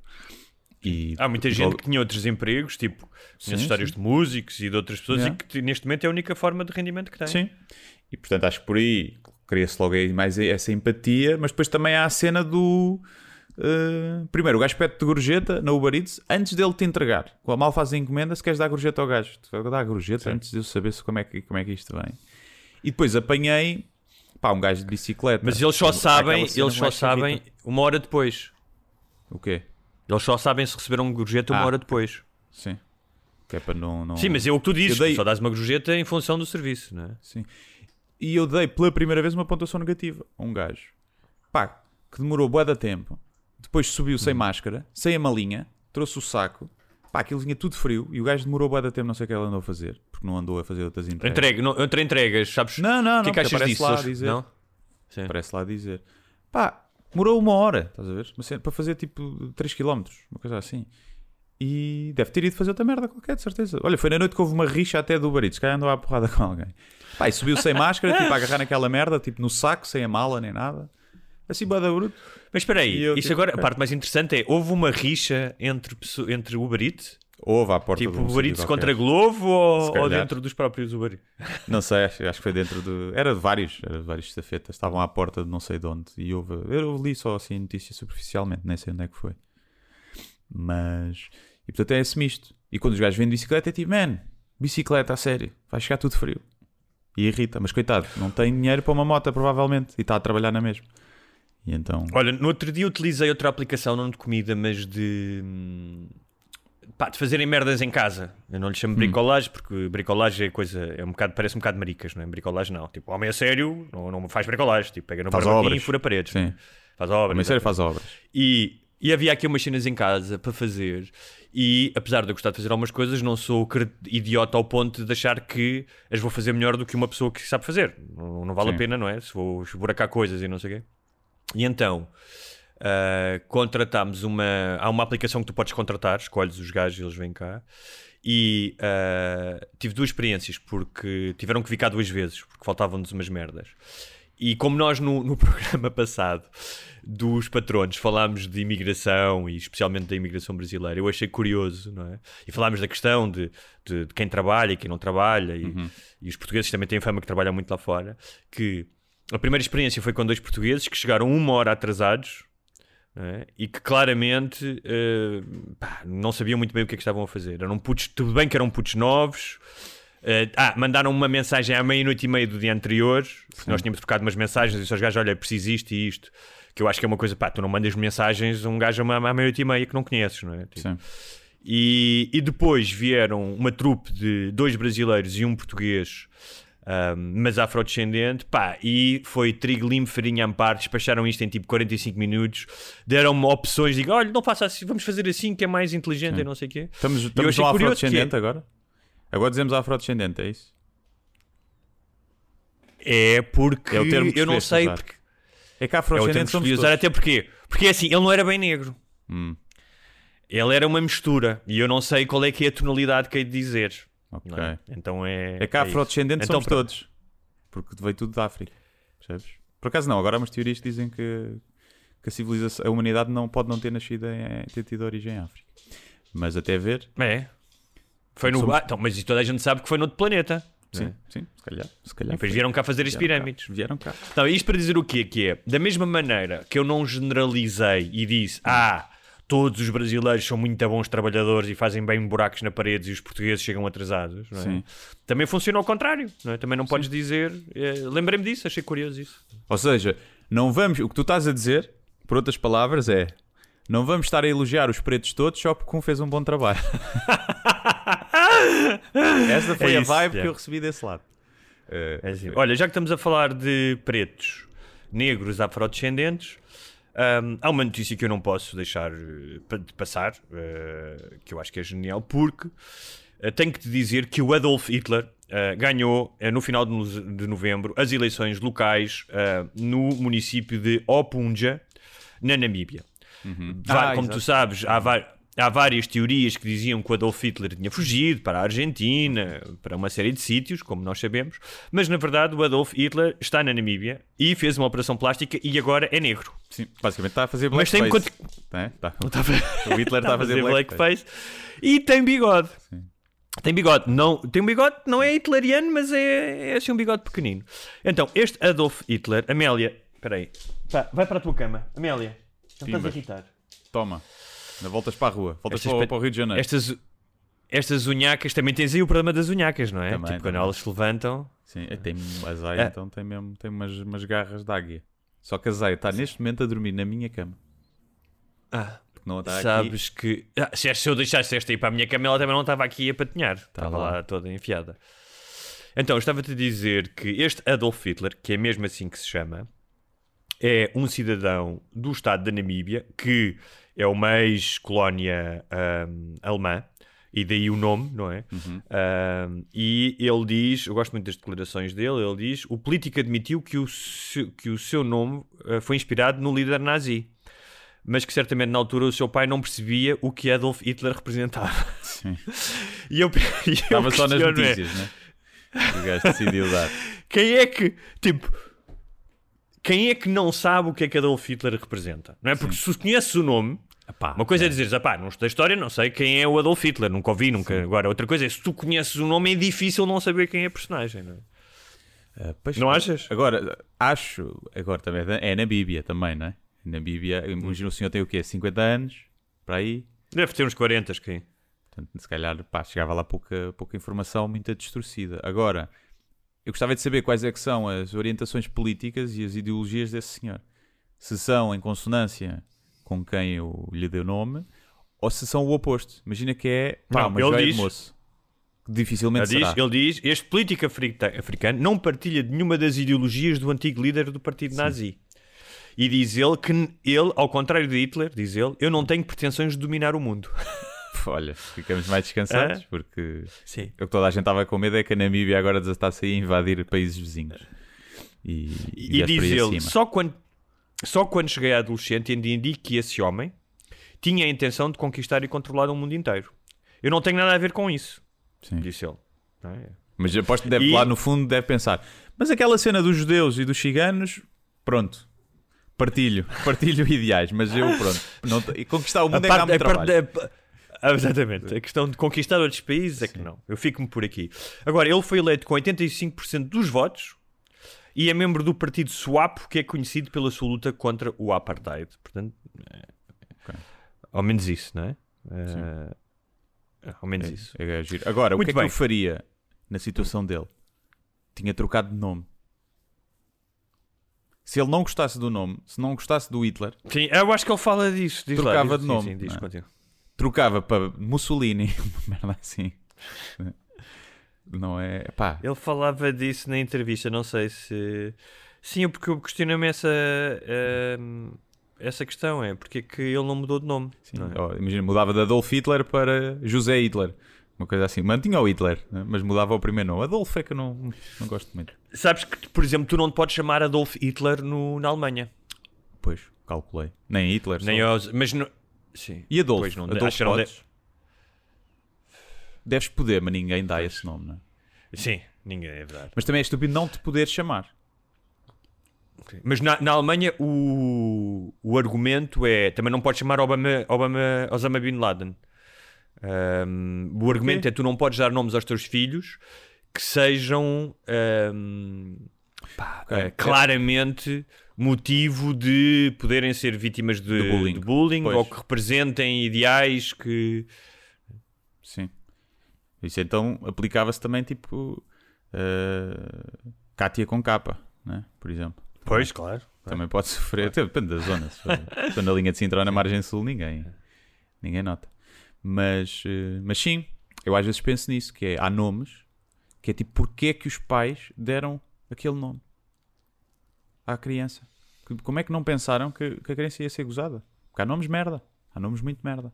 E, Há muita gente que tinha outros empregos, tipo, Sim, histórias sim. de músicos e de outras pessoas, Yeah. e que neste momento é a única forma de rendimento que tem. Sim. E portanto acho que por aí, cria-se logo aí mais essa empatia, mas depois também há a cena do. uh, primeiro, o gajo pede-te gorjeta na Uber Eats antes dele te entregar. Com a mal faz a encomenda, se queres dar gorjeta ao gajo, tu vai dar a gorjeta antes de eu saber se como, é que, como é que isto vem. E depois apanhei pá, um gajo de bicicleta. Mas eles só sabem, eles só sabem uma hora depois. O quê? Eles só sabem se receberam um gorjeta uma Ah. hora depois. Sim. Que é para não. não... Sim, mas é o que tu dizes, dei- só dás uma gorjeta em função do serviço, não é? Sim. E eu dei pela primeira vez uma pontuação negativa a um gajo. Pá, que demorou bué da tempo. Depois subiu sem máscara, sem a malinha, trouxe o saco. Pá, aquilo vinha tudo frio e o gajo demorou bué da tempo, não sei o que ele andou a fazer. Porque não andou a fazer outras entregas. Entrega, não, entre entregas, sabes? Não, não, o que é não, que achas disso? lá dizer. Não? Sim. Parece lá dizer. Pá, demorou uma hora, estás a ver? Cena- Para fazer tipo 3 km, uma coisa assim. E deve ter ido fazer outra merda qualquer, de certeza. Olha, foi na noite que houve uma rixa até do Eats, que aí andou à porrada com alguém. Pá, e subiu sem máscara, tipo, a agarrar naquela merda, tipo, no saco, sem a mala nem nada. Assim, bada bruto. Mas espera aí, eu, isto tipo, agora, a parte mais interessante é, houve uma rixa entre, entre Uber Eats? Houve à porta Tipo, Uber Eats contra Glovo ou, Se calhar. ou dentro dos próprios Uber? Não sei, acho, acho que foi dentro do. Era de vários, era de vários estafetas. Estavam à porta de não sei de onde. E houve. Eu li só assim notícia superficialmente, nem sei onde é que foi. Mas. E portanto é esse misto. E quando os gajos vêm de bicicleta é tipo, man, bicicleta a sério, vai chegar tudo frio. E irrita, mas coitado, não tem dinheiro para uma moto provavelmente e está a trabalhar na mesma. E então. Olha, no outro dia utilizei outra aplicação, não de comida, mas de. hum, Pá, de fazerem merdas em casa. Eu não lhe Hum. chamo bricolagem, porque bricolagem é coisa. É um bocado, parece um bocado maricas, não é? Bricolagem não. Tipo, homem a sério, não, não faz bricolagem. Tipo, pega no obras. e fura paredes. Sim. Faz obras. Mas sério, faz obras. E, e havia aqui umas cenas em casa para fazer. E apesar de eu gostar de fazer algumas coisas, não sou idiota ao ponto de achar que as vou fazer melhor do que uma pessoa que sabe fazer. Não, não vale Sim. a pena, não é? Se vou esburacar coisas e não sei o quê. E então, ah, contratámos uma. Há uma aplicação que tu podes contratar, escolhes os gajos e eles vêm cá. E ah, tive duas experiências, porque tiveram que vir cá duas vezes, porque faltavam-nos umas merdas. E como nós no, no programa passado dos patronos falámos de imigração e especialmente da imigração brasileira, eu achei curioso, não é? E falámos da questão de, de, de quem trabalha e quem não trabalha, e, e os portugueses também têm fama que trabalham muito lá fora. Que a primeira experiência foi com dois portugueses que chegaram uma hora atrasados é? e que claramente eh, pá, não sabiam muito bem o que é que estavam a fazer. Eram putos, tudo bem que eram putos novos. Eh, ah, mandaram uma mensagem à meia-noite e meia do dia anterior. porque Nós tínhamos trocado umas mensagens e disse aos gajos: Olha, preciso isto e isto. Que eu acho que é uma coisa, pá, tu não mandas mensagens a um gajo à meia-noite e meia que não conheces, não é? Tipo, Sim. e, e depois vieram uma trupe de dois brasileiros e um português, ahm, mas afrodescendente, pá, e foi trigo limpo, farinha ampar, despacharam isto em tipo 45 minutos, deram-me opções, digo, olha, não faça assim, vamos fazer assim que é mais inteligente e não sei o quê. Estamos, estamos no afrodescendente agora? Agora dizemos afrodescendente, é isso? É porque É o termo que eu não sei, usar. porque É que é afrodescendente que somos usar, todos. até porque, porque assim, ele não era bem negro. Hum. Ele era uma mistura e eu não sei qual é que é a tonalidade que hei de dizer. Ok. é? Então é. É que é afrodescendentes isso. Então, somos pronto. todos. Porque veio tudo da África. Percebes? Por acaso não, agora há umas teorias que dizem que, que a civilização, a humanidade não pode não ter nascido em ter tido origem em África. Mas até ver, É. Foi no. Somos- Ah, então, mas isso toda a gente sabe que foi noutro planeta. sim, né? sim, se calhar. Se E calhar depois foi. vieram cá fazer as Vieram cá. pirâmides. Vieram cá. Então, isto para dizer o quê? Que é, da mesma maneira que eu não generalizei e disse, ah, todos os brasileiros são muito bons trabalhadores e fazem bem buracos na parede e os portugueses chegam atrasados, é? Sim. Também funciona ao contrário, não é? Também não podes dizer, eh, lembrei-me disso, achei curioso isso. Ou seja, não vamos. O que tu estás a dizer, por outras palavras, é. Não vamos estar a elogiar os pretos todos só porque um fez um bom trabalho. Essa foi É a isso, vibe é. que eu recebi desse lado. Eh, É assim. Olha, já que estamos a falar de pretos, negros, afrodescendentes, hum, há uma notícia que eu não posso deixar eh, de passar, eh, que eu acho que é genial, porque eh, tenho que te dizer que o Adolf Hitler ganhou no final de, no- de novembro as eleições locais no município de Opunja, na Namíbia. Va- Ah, como exato. tu sabes, há, va- há várias teorias que diziam que o Adolf Hitler tinha fugido para a Argentina, para uma série de sítios, como nós sabemos, mas na verdade o Adolf Hitler está na Namíbia e fez uma operação plástica e agora é negro. Sim, basicamente está a fazer Mas tem blackface. É, tá. O Hitler está a fazer blackface. blackface e tem bigode. Tem bigode, não, tem um bigode, não é hitleriano, mas é, é assim um bigode pequenino. Então, este Adolf Hitler, Amélia, peraí, Pá, vai para a tua cama, Amélia, não estás a irritar. Toma. Ainda voltas para a rua. Voltas para, para o Rio de Janeiro. Estas, estas unhacas, também tens aí o problema das unhacas, não é? Também, tipo, quando também. elas se levantam. Sim, é, tem a Zaya, É. então tem mesmo tem umas, umas garras de águia. Só que a Zaya está neste momento a dormir na minha cama. Ah, Porque não está aqui. sabes que. Ah, se, eu deixasse esta ir para a minha cama, ela também não estava aqui a patinhar. Estava lá. lá toda enfiada. Então, eu estava-te a dizer que este Adolf Hitler, que é mesmo assim que se chama, é um cidadão do Estado da Namíbia, que é uma ex-colónia ahm, alemã, e daí o nome, não é? Ahm, e ele diz, eu gosto muito das declarações dele, ele diz, o político admitiu que o seu, que o seu nome ah, foi inspirado no líder nazi. Mas que certamente na altura o seu pai não percebia o que Adolf Hitler representava. Sim. E eu, e eu Estava só nas questiono é, notícias, né? O gajo decidiu dar. quem é que, tipo, quem é que não sabe o que é que Adolf Hitler representa? Não é? Porque se conheces o nome, Epá, uma coisa é dizeres, ah não estudei história, não sei quem é o Adolf Hitler, nunca ouvi, nunca. Agora, outra coisa é, se tu conheces o nome, é difícil não saber quem é a personagem, não é? Ah, pois, Não achas? Agora, acho, agora também é na Bíblia também, não é? Na Bíblia, imagina o senhor tem o quê? 50 anos? Para aí? Deve ter uns 40, quem? Portanto, se calhar, pá, chegava lá pouca, pouca informação muito distorcida. Agora, eu gostava de saber quais é que são as orientações políticas e as ideologias desse senhor. Se são em consonância com quem eu lhe dei o nome, ou se são o oposto. Imagina que é pá, Não, uma ele joia diz- de moço. Dificilmente Ele diz, será. ele diz, este político africano não partilha de nenhuma das ideologias do antigo líder do partido nazi. E diz ele que ele, ao contrário de Hitler, diz ele, eu não tenho pretensões de dominar o mundo. Olha, ficamos mais descansados, porque Sim. o que toda a gente estava com medo é que a Namíbia agora está-se a invadir países vizinhos. E, E, viesse diz ele, acima. só quando, só quando cheguei à adolescente entendi que esse homem tinha a intenção de conquistar e controlar o mundo inteiro. Eu não tenho nada a ver com isso, Sim. disse ele. É? Mas aposto que deve, E- lá no fundo deve pensar, mas aquela cena dos judeus e dos ciganos, pronto, partilho, partilho ideais, mas eu pronto, não e conquistar o mundo é que dá muito a parte trabalho. da- Ah, exatamente. A questão de conquistar outros países é que não. Eu fico-me por aqui. Agora, ele foi eleito com 85% dos votos e é membro do partido SWAPO, que é conhecido pela sua luta contra o apartheid. Portanto, é- ao menos isso, não é? É, ao menos isso. É. Agora, o Muito que é que bem. eu faria na situação dele? Tinha trocado de nome. Se ele não gostasse do nome, se não gostasse do Hitler, Sim, eu acho que ele fala disso. Diz lá, Trocava diz- de sim, nome, Sim, diz, não é? trocava para Mussolini, uma merda assim. Não é? Pá, Ele falava disso na entrevista, não sei se. Sim, porque eu questiono-me essa, ehm, essa questão, é porque é que ele não mudou de nome. Sim, é? ó, imagina, mudava de Adolf Hitler para José Hitler. Uma coisa assim. Mantinha o Hitler, né? mas mudava o primeiro nome. Adolf é que eu não, não gosto muito. Sabes que, por exemplo, tu não te podes chamar Adolf Hitler no, na Alemanha. Pois, calculei. Nem Hitler. Nem só. aos, mas não. Sim. E Adolf? Pois não, Adolf acho podes? Deves poder, mas ninguém dá esse nome, não é? Sim, ninguém, é verdade. Mas também é estúpido não te poder chamar. Mas na, na Alemanha o, o argumento é. Também não podes chamar Obama, Obama, Osama Bin Laden. Ahm, o argumento é tu não podes dar nomes aos teus filhos que sejam ahm, pá, Ok. eh, claramente motivo de poderem ser vítimas de, De bullying. de bullying ou que representem ideais que. Sim. Isso então aplicava-se também tipo. Uh, Cátia com capa, né? por exemplo. Pois, claro. Também pode sofrer, até depende da zona. Se for, na linha de Sintra ou na margem sul, ninguém, ninguém nota. Mas, eh, mas sim, eu às vezes penso nisso, que é, há nomes, que é tipo, porquê é que os pais deram aquele nome à criança? Como é que não pensaram que, que a criança ia ser gozada? Porque há nomes merda, há nomes muito merda.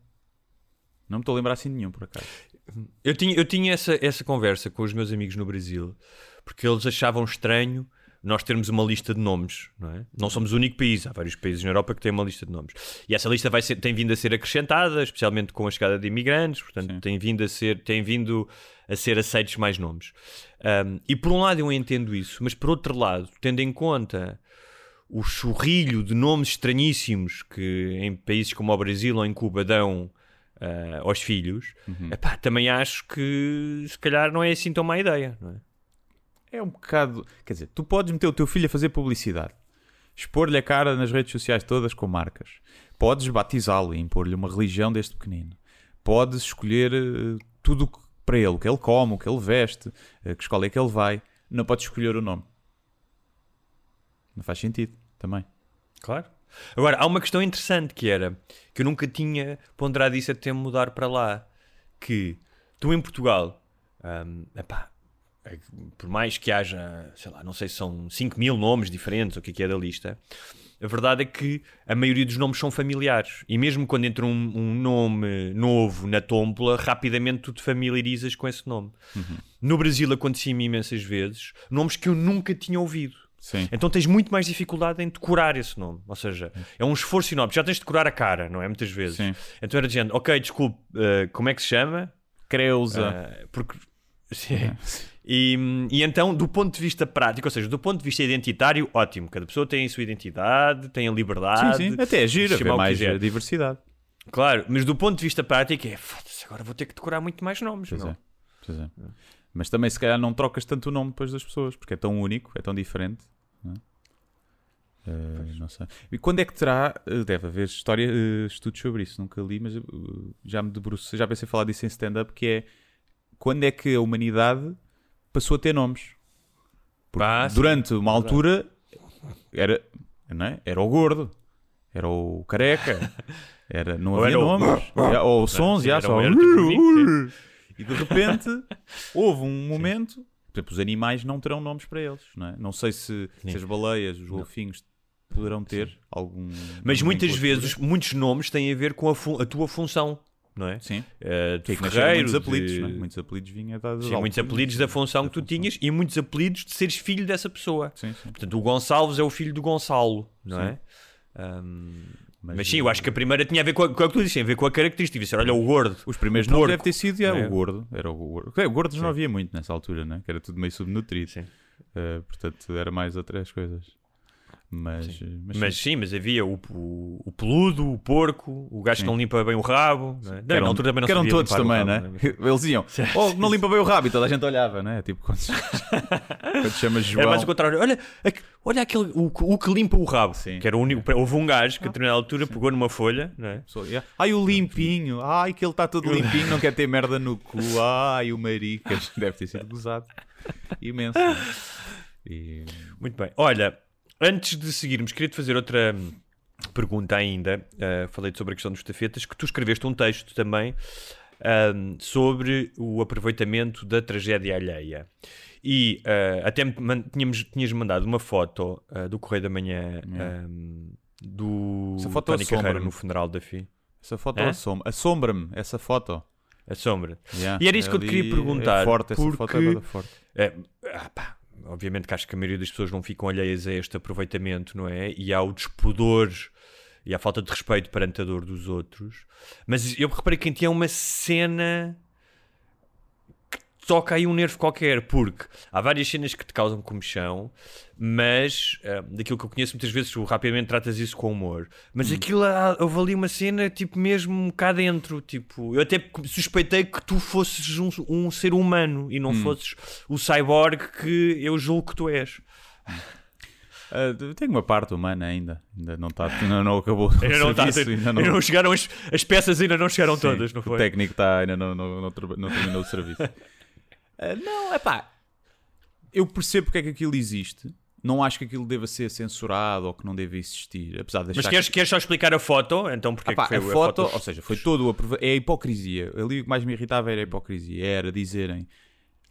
Não me estou a lembrar assim de nenhum, por acaso. Eu tinha, eu tinha essa, essa conversa com os meus amigos no Brasil porque eles achavam estranho nós termos uma lista de nomes, não é? Não somos o único país, há vários países na Europa que têm uma lista de nomes. E essa lista vai ser, tem vindo a ser acrescentada, especialmente com a chegada de imigrantes, portanto, Sim. tem vindo a ser, tem vindo a ser aceitos mais nomes. Um, e por um lado eu entendo isso, mas por outro lado, tendo em conta o churrilho de nomes estranhíssimos que em países como o Brasil ou em Cuba dão ah, aos filhos, Uhum. epá, também acho que se calhar não é assim tão má ideia. Não é? É um bocado. Quer dizer, tu podes meter o teu filho a fazer publicidade, expor-lhe a cara nas redes sociais todas com marcas, podes batizá-lo e impor-lhe uma religião desde pequenino, podes escolher eh, tudo que- para ele, o que ele come, o que ele veste, eh, que escola é que ele vai, não podes escolher o nome. Não faz sentido também. Claro. Agora, há uma questão interessante que era que eu nunca tinha ponderado isso até mudar para lá. Que tu em Portugal, hum, epá, é por mais que haja, sei lá, não sei se são 5 mil nomes diferentes, ou o que é que é da lista, a verdade é que a maioria dos nomes são familiares. E mesmo quando entra um, um nome novo na tómbola, rapidamente tu te familiarizas com esse nome. No Brasil acontecia-me imensas vezes nomes que eu nunca tinha ouvido. Sim. Então tens muito mais dificuldade em decorar esse nome. Ou seja, é um esforço enorme. Já tens de decorar a cara, não é? Muitas vezes. Sim. Então era dizendo, ok, desculpe, eh, como é que se chama? Creusa. Eh, porque. Sim. E, e então, do ponto de vista prático, ou seja, do ponto de vista identitário, ótimo. Cada pessoa tem a sua identidade, tem a liberdade. sim, sim. Até é giro, haver mais quiser. diversidade. Claro, mas do ponto de vista prático é, agora vou ter que decorar muito mais nomes. Pois é. Pois é. Mas também, se calhar, não trocas tanto o nome depois das pessoas, porque é tão único, é tão diferente. Não? Eh, não sei. E quando é que terá? eh, Deve haver história, eh, estudos sobre isso, nunca li, mas já me debrucei, já pensei falar disso em stand-up, que é quando é que a humanidade passou a ter nomes? Porque Ah, sim. durante uma altura era, não é? era o gordo, era o careca, era, não havia nomes, ou sons, sim, já, era só. o- bonito, E de repente houve um momento. Por exemplo, os animais não terão nomes para eles, não é? Não sei se, se as baleias, os golfinhos poderão ter algum. Mas muitas vezes, muitos nomes têm a ver com a, a tua função, não é? Sim. Que nasceram ferreiro, muitos apelidos, de- é? Muitos apelidos vinham dados. Sim, muitos apelidos da função que tu tinhas e muitos apelidos de seres filho dessa pessoa. Sim, sim. Portanto, o Gonçalves é o filho do Gonçalo, não Sim. é? Ahm, Mas, mas, sim, eu acho que a primeira tinha a ver com, a, com o que tu disse, tinha a ver com a característica. Olha, o gordo. Os primeiros o nomes porco, deve ter sido já, não é? o gordo. Era o gordo. O gordo não havia muito nessa altura, né? Que era tudo meio subnutrido. Sim. Eh, portanto, era mais outras coisas. Mas, eh, mas, Mas sim. sim, mas havia o, o, o peludo, o porco, o gajo que Sim. não limpa bem o rabo. Não é? Que eram, também não que eram todos também, rabo, né? não é? Eles iam, oh, não limpa bem o rabo e toda a gente olhava, né? Tipo, quando, quando chamas João. Era mais o contrário. Olha, aqu- olha aquele, o, que- o que limpa o rabo. Sim. Que era o único. Houve um gajo que a determinada altura pegou numa folha, é? Yeah. Ai, o limpinho. Ai, que ele está todo limpinho, não quer ter merda no cu. Ai, o maricas. Deve ter sido gozado. Imenso. né? E... Muito bem. Olha, antes de seguirmos, queria-te fazer outra hum, pergunta ainda. Uh, falei sobre a questão dos tafetas, que tu escreveste um texto também hum, sobre o aproveitamento da tragédia alheia. E uh, até me tínhamos, tinhas mandado uma foto uh, do Correio da Manhã hum, do Tony Carreira no funeral da FI. Essa foto assombra- assombra-me, essa foto. A sombra. Yeah. E era isso que eu te queria perguntar, É forte, essa foto é porque- forte. É, ah, pá, obviamente que acho que a maioria das pessoas não ficam alheias a este aproveitamento, não é? E ao despudor e à falta de respeito perante a dor dos outros. Mas eu reparei que em ti é uma cena toca aí um nervo qualquer, porque há várias cenas que te causam comichão, mas ah, daquilo que eu conheço muitas vezes tu rapidamente tratas isso com humor. Mas aquilo, ah, houve ali uma cena tipo mesmo cá dentro, tipo, eu até suspeitei que tu fosses um, um ser humano e não fosses o cyborg que eu julgo que tu és. Ah, tenho uma parte humana ainda. Ainda não, está, ainda não acabou o Ainda não, a serviço, ser- ainda ainda não chegaram as, as peças ainda não chegaram Sim, todas, não O foi? técnico está, ainda não, não, não, não terminou o serviço. Ah, não, é pá. Eu percebo porque é que aquilo existe. Não acho que aquilo deva ser censurado ou que não deva existir. Apesar de Mas queres, queres só explicar a foto? Então porque é Ah pá, que foi a foto, foto? ou seja, foi todo aprova- é a hipocrisia. Ali o que mais me irritava era a hipocrisia, era dizerem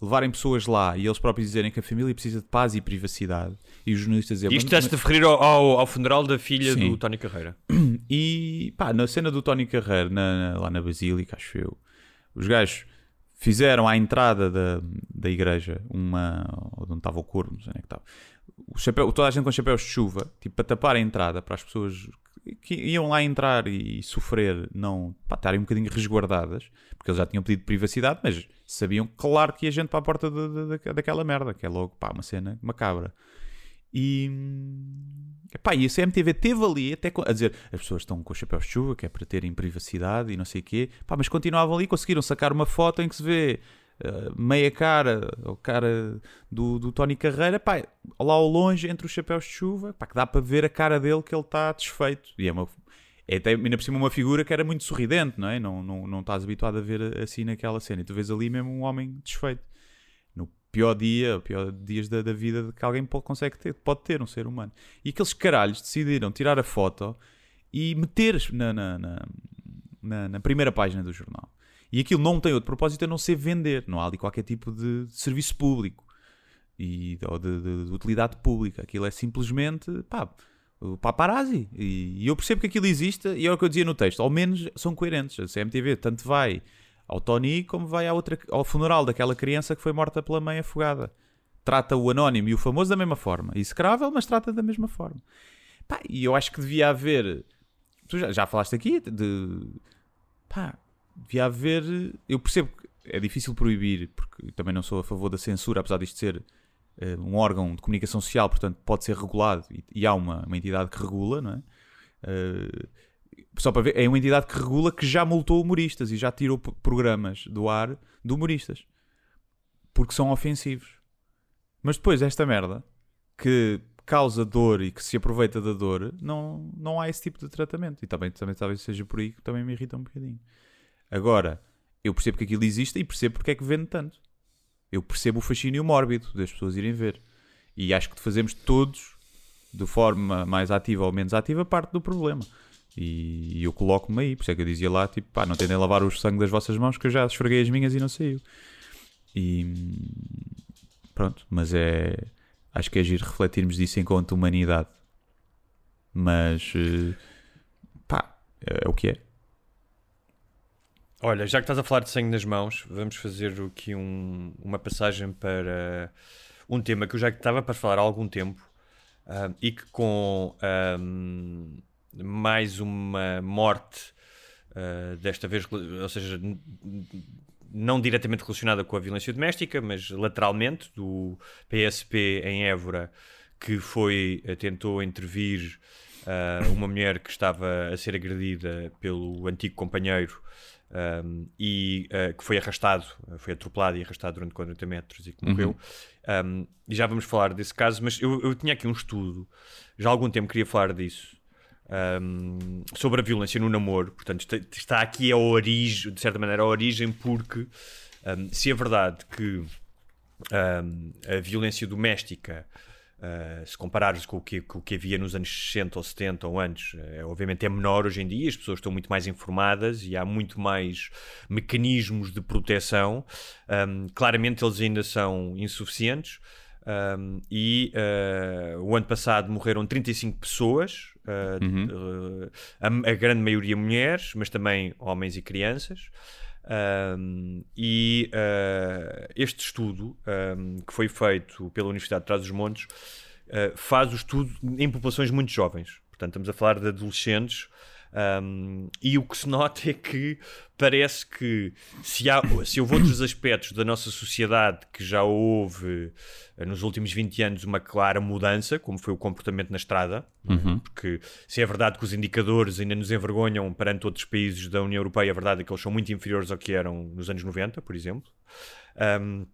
levarem pessoas lá e eles próprios dizerem que a família precisa de paz e privacidade e os jornalistas dizerem Isto "Mas- está-se a referir ao, ao, ao funeral da filha Sim. do Tony Carreira. E pá, na cena do Tony Carreiro, na- na- lá na Basílica, acho eu, os gajos fizeram à entrada da, da igreja uma. onde estava o corpo, não sei onde é que estava. O chapéu, toda a gente com chapéus de chuva, tipo para tapar a entrada para as pessoas que- iam lá entrar e, sofrer, não pá, estarem um bocadinho resguardadas, porque eles já tinham pedido privacidade, mas sabiam claro que ia gente para a porta da- da- da- daquela merda, que é logo pá, uma cena macabra. E, epá, e a CMTV teve ali até a dizer as pessoas estão com chapéus de chuva, que é para terem privacidade e não sei o quê, Pá, mas continuavam ali, conseguiram sacar uma foto em que se vê eh, meia cara, ou cara do, do Tony Carreira, pá, lá ao longe entre os chapéus de chuva, pá, que dá para ver a cara dele que ele está desfeito. E é uma. É até ainda por cima uma figura que era muito sorridente, não é? Não, não, não estás habituado a ver assim naquela cena. E tu vês ali mesmo um homem desfeito. Pior dia, pior dias da, da vida que alguém pode, consegue ter, pode ter um ser humano. E aqueles caralhos decidiram tirar a foto e meter na, na, na, na- primeira página do jornal. E aquilo não tem outro propósito a não ser vender. Não há ali qualquer tipo de serviço público e, ou de, de- de utilidade pública. Aquilo é simplesmente pá, paparazzi. E, e eu percebo que aquilo existe e é o que eu dizia no texto. Ao menos são coerentes. A CMTV tanto vai ao Tony como vai à outra, ao funeral daquela criança que foi morta pela mãe afogada. Trata o anónimo e o famoso da mesma forma. Execrável, mas trata da mesma forma. Pá, e eu acho que devia haver. Tu já, já falaste aqui de. Pá, devia haver. Eu percebo que é difícil proibir, porque também não sou a favor da censura, apesar disto ser eh, um órgão de comunicação social, portanto pode ser regulado e, e há uma, uma entidade que regula, não é? Eh, só para ver, é uma entidade que regula que já multou humoristas e já tirou programas do ar de humoristas porque são ofensivos. Mas depois, esta merda que causa dor e que se aproveita da dor, não, não há esse tipo de tratamento. E também, também talvez seja por aí que também me irrita um bocadinho. Agora, eu percebo que aquilo existe e percebo porque é que vende tanto. Eu percebo o fascínio mórbido das pessoas irem ver. E acho que fazemos todos, de forma mais ativa ou menos ativa, parte do problema. E eu coloco-me aí. Por isso é que eu dizia lá, tipo, pá, não tentem lavar o sangue das vossas mãos que eu já esfreguei as minhas e não saiu. E pronto, mas é. Acho que é giro refletirmos disso enquanto humanidade. Mas eh, pá, é o que é. Olha, já que estás a falar de sangue nas mãos, vamos fazer aqui um- uma passagem para um tema que eu já estava para falar há algum tempo ah, e que com ahm, mais uma morte, ah, desta vez, ou seja, não diretamente relacionada com a violência doméstica, mas lateralmente, do PSP em Évora, que foi, eh, tentou intervir ah, uma mulher que estava a ser agredida pelo antigo companheiro um, e uh, que foi arrastado, uh, foi atropelado e arrastado durante 40 metros e que morreu. Um, e já vamos falar desse caso, mas eu, eu tinha aqui um estudo, já há algum tempo queria falar disso, um, sobre a violência no namoro. Portanto, está, aqui a origem, de certa maneira, a origem, porque um, se é verdade que um, a violência doméstica. Uh, se comparares com o, que, com o que havia nos anos 60 ou 70 ou antes, é, obviamente é menor hoje em dia, as pessoas estão muito mais informadas e há muito mais mecanismos de proteção. Claramente eles ainda são insuficientes. Um, e uh, o ano passado morreram 35 pessoas, uh, uh, a, a grande maioria mulheres, mas também homens e crianças. Um, e este estudo, um, que foi feito pela Universidade de Trás-os-Montes, uh, faz o estudo em populações muito jovens. Portanto, estamos a falar de adolescentes. Um, e o que se nota é que parece que se, há, se houve outros aspectos da nossa sociedade que já houve uh, nos últimos 20 anos uma clara mudança, como foi o comportamento na estrada, Uhum. porque se é verdade que os indicadores ainda nos envergonham perante outros países da União Europeia, a verdade é que eles são muito inferiores ao que eram nos anos 90, por exemplo. Um,